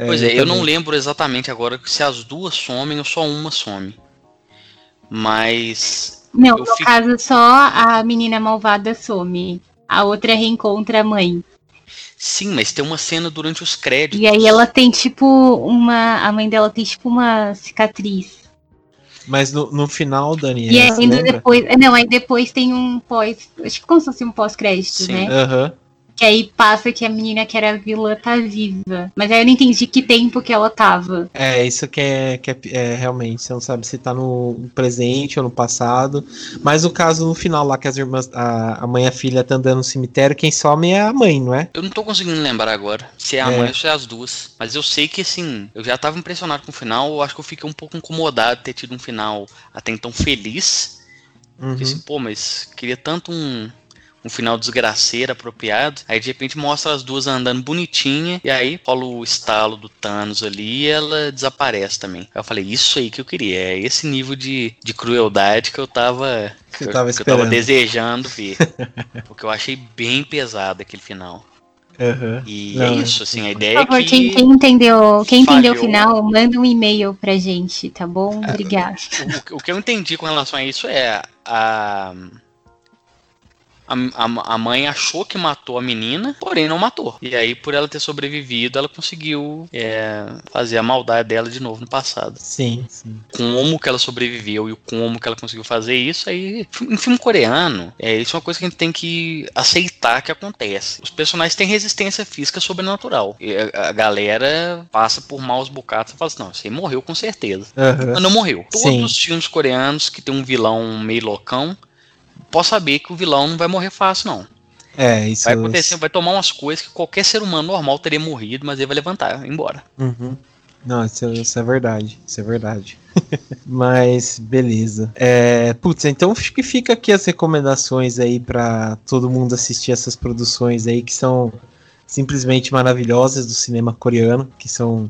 pois é, eu não lembro exatamente agora se as duas somem ou só uma some. Mas Não, Eu no fico- caso, só a menina malvada some. A outra reencontra a mãe. sim, mas tem uma cena durante os créditos. E aí ela tem tipo uma. A mãe dela tem tipo uma cicatriz. Mas no, no final, Dani, e é, ainda depois. Não, aí depois tem um pós. Acho que como se fosse um pós-crédito, Sim. né? Aham. Que aí passa que a menina que era vilã tá viva. Mas aí eu não entendi que tempo que ela tava. É, isso que é, que é, é, realmente, você não sabe se tá no presente ou no passado. Mas o caso no final lá que as irmãs, a, a mãe e a filha tá andando no cemitério, quem some é a mãe, não é? Eu não tô conseguindo lembrar agora se é a É. mãe ou se é as duas. Mas eu sei que assim, eu já tava impressionado com o final. Eu acho que eu fiquei um pouco incomodado de ter tido um final até então feliz. Uhum. Porque assim, pô, mas queria tanto um, um final desgraceiro, apropriado. Aí de repente mostra as duas andando bonitinha. E aí rola o estalo do Thanos ali e ela desaparece também. Aí eu falei, isso aí que eu queria. É esse nível de, de crueldade que eu tava. Que eu- tava que eu tava desejando ver. *laughs* porque eu achei bem pesado aquele final. Aham. E Não, é é- isso, assim, a Por ideia favor, é quem, que quem entendeu, quem entendeu o final, manda um e-mail pra gente, tá bom? Obrigada. o, o que eu entendi com relação a isso é a, a, a, a mãe achou que matou a menina, porém não matou. E aí, por ela ter sobrevivido, ela conseguiu é, fazer a maldade dela de novo no passado. Sim, sim. Como que ela sobreviveu e como que ela conseguiu fazer isso, aí em filme coreano, é, isso é uma coisa que a gente tem que aceitar que acontece. Os personagens têm resistência física sobrenatural. E a, a galera passa por maus bocados e fala assim, não, você morreu com certeza. Aham. Mas não morreu. Sim. Todos os filmes coreanos que tem um vilão meio loucão, posso saber que o vilão não vai morrer fácil, não. É, isso Vai acontecer, vai tomar umas coisas que qualquer ser humano normal teria morrido, mas ele vai levantar, vai embora. Uhum. Não, isso, isso é verdade. Isso é verdade. *laughs* Mas, beleza. É, putz, então acho que fica aqui as recomendações aí pra todo mundo assistir essas produções aí que são simplesmente maravilhosas do cinema coreano, que são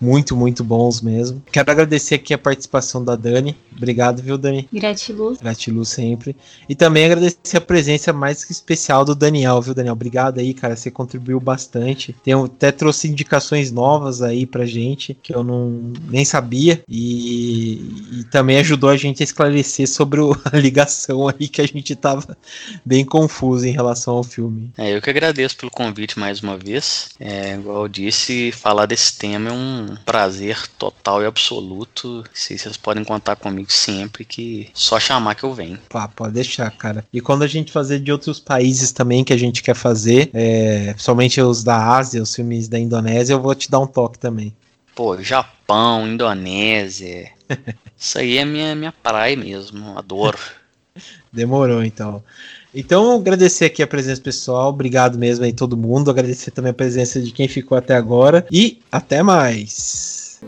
muito, muito bons mesmo. Quero agradecer aqui a participação da Dani. Obrigado, viu, Dani? Gratiluz. Gratiluz sempre. E também agradecer a presença mais que especial do Daniel, viu, Daniel? Obrigado aí, cara. Você contribuiu bastante. Tem, até trouxe indicações novas aí pra gente, que eu não nem sabia. E, e também ajudou a gente a esclarecer sobre o- *laughs* a ligação aí que a gente tava bem confuso em relação ao filme. É, eu que agradeço pelo convite mais uma vez. É, igual eu disse, falar desse tema é um prazer total e absoluto. Se vocês podem contar comigo sempre, que só chamar que eu venho. Pá, pode deixar, cara. E quando a gente fazer de outros países também que a gente quer fazer, é, somente os da Ásia, os filmes da Indonésia, eu vou te dar um toque também. Pô, Japão, Indonésia. *laughs* Isso aí é minha, minha praia mesmo. Adoro. Demorou, então. Então, agradecer aqui a presença pessoal. Obrigado mesmo aí todo mundo. Agradecer também a presença de quem ficou até agora. E até mais.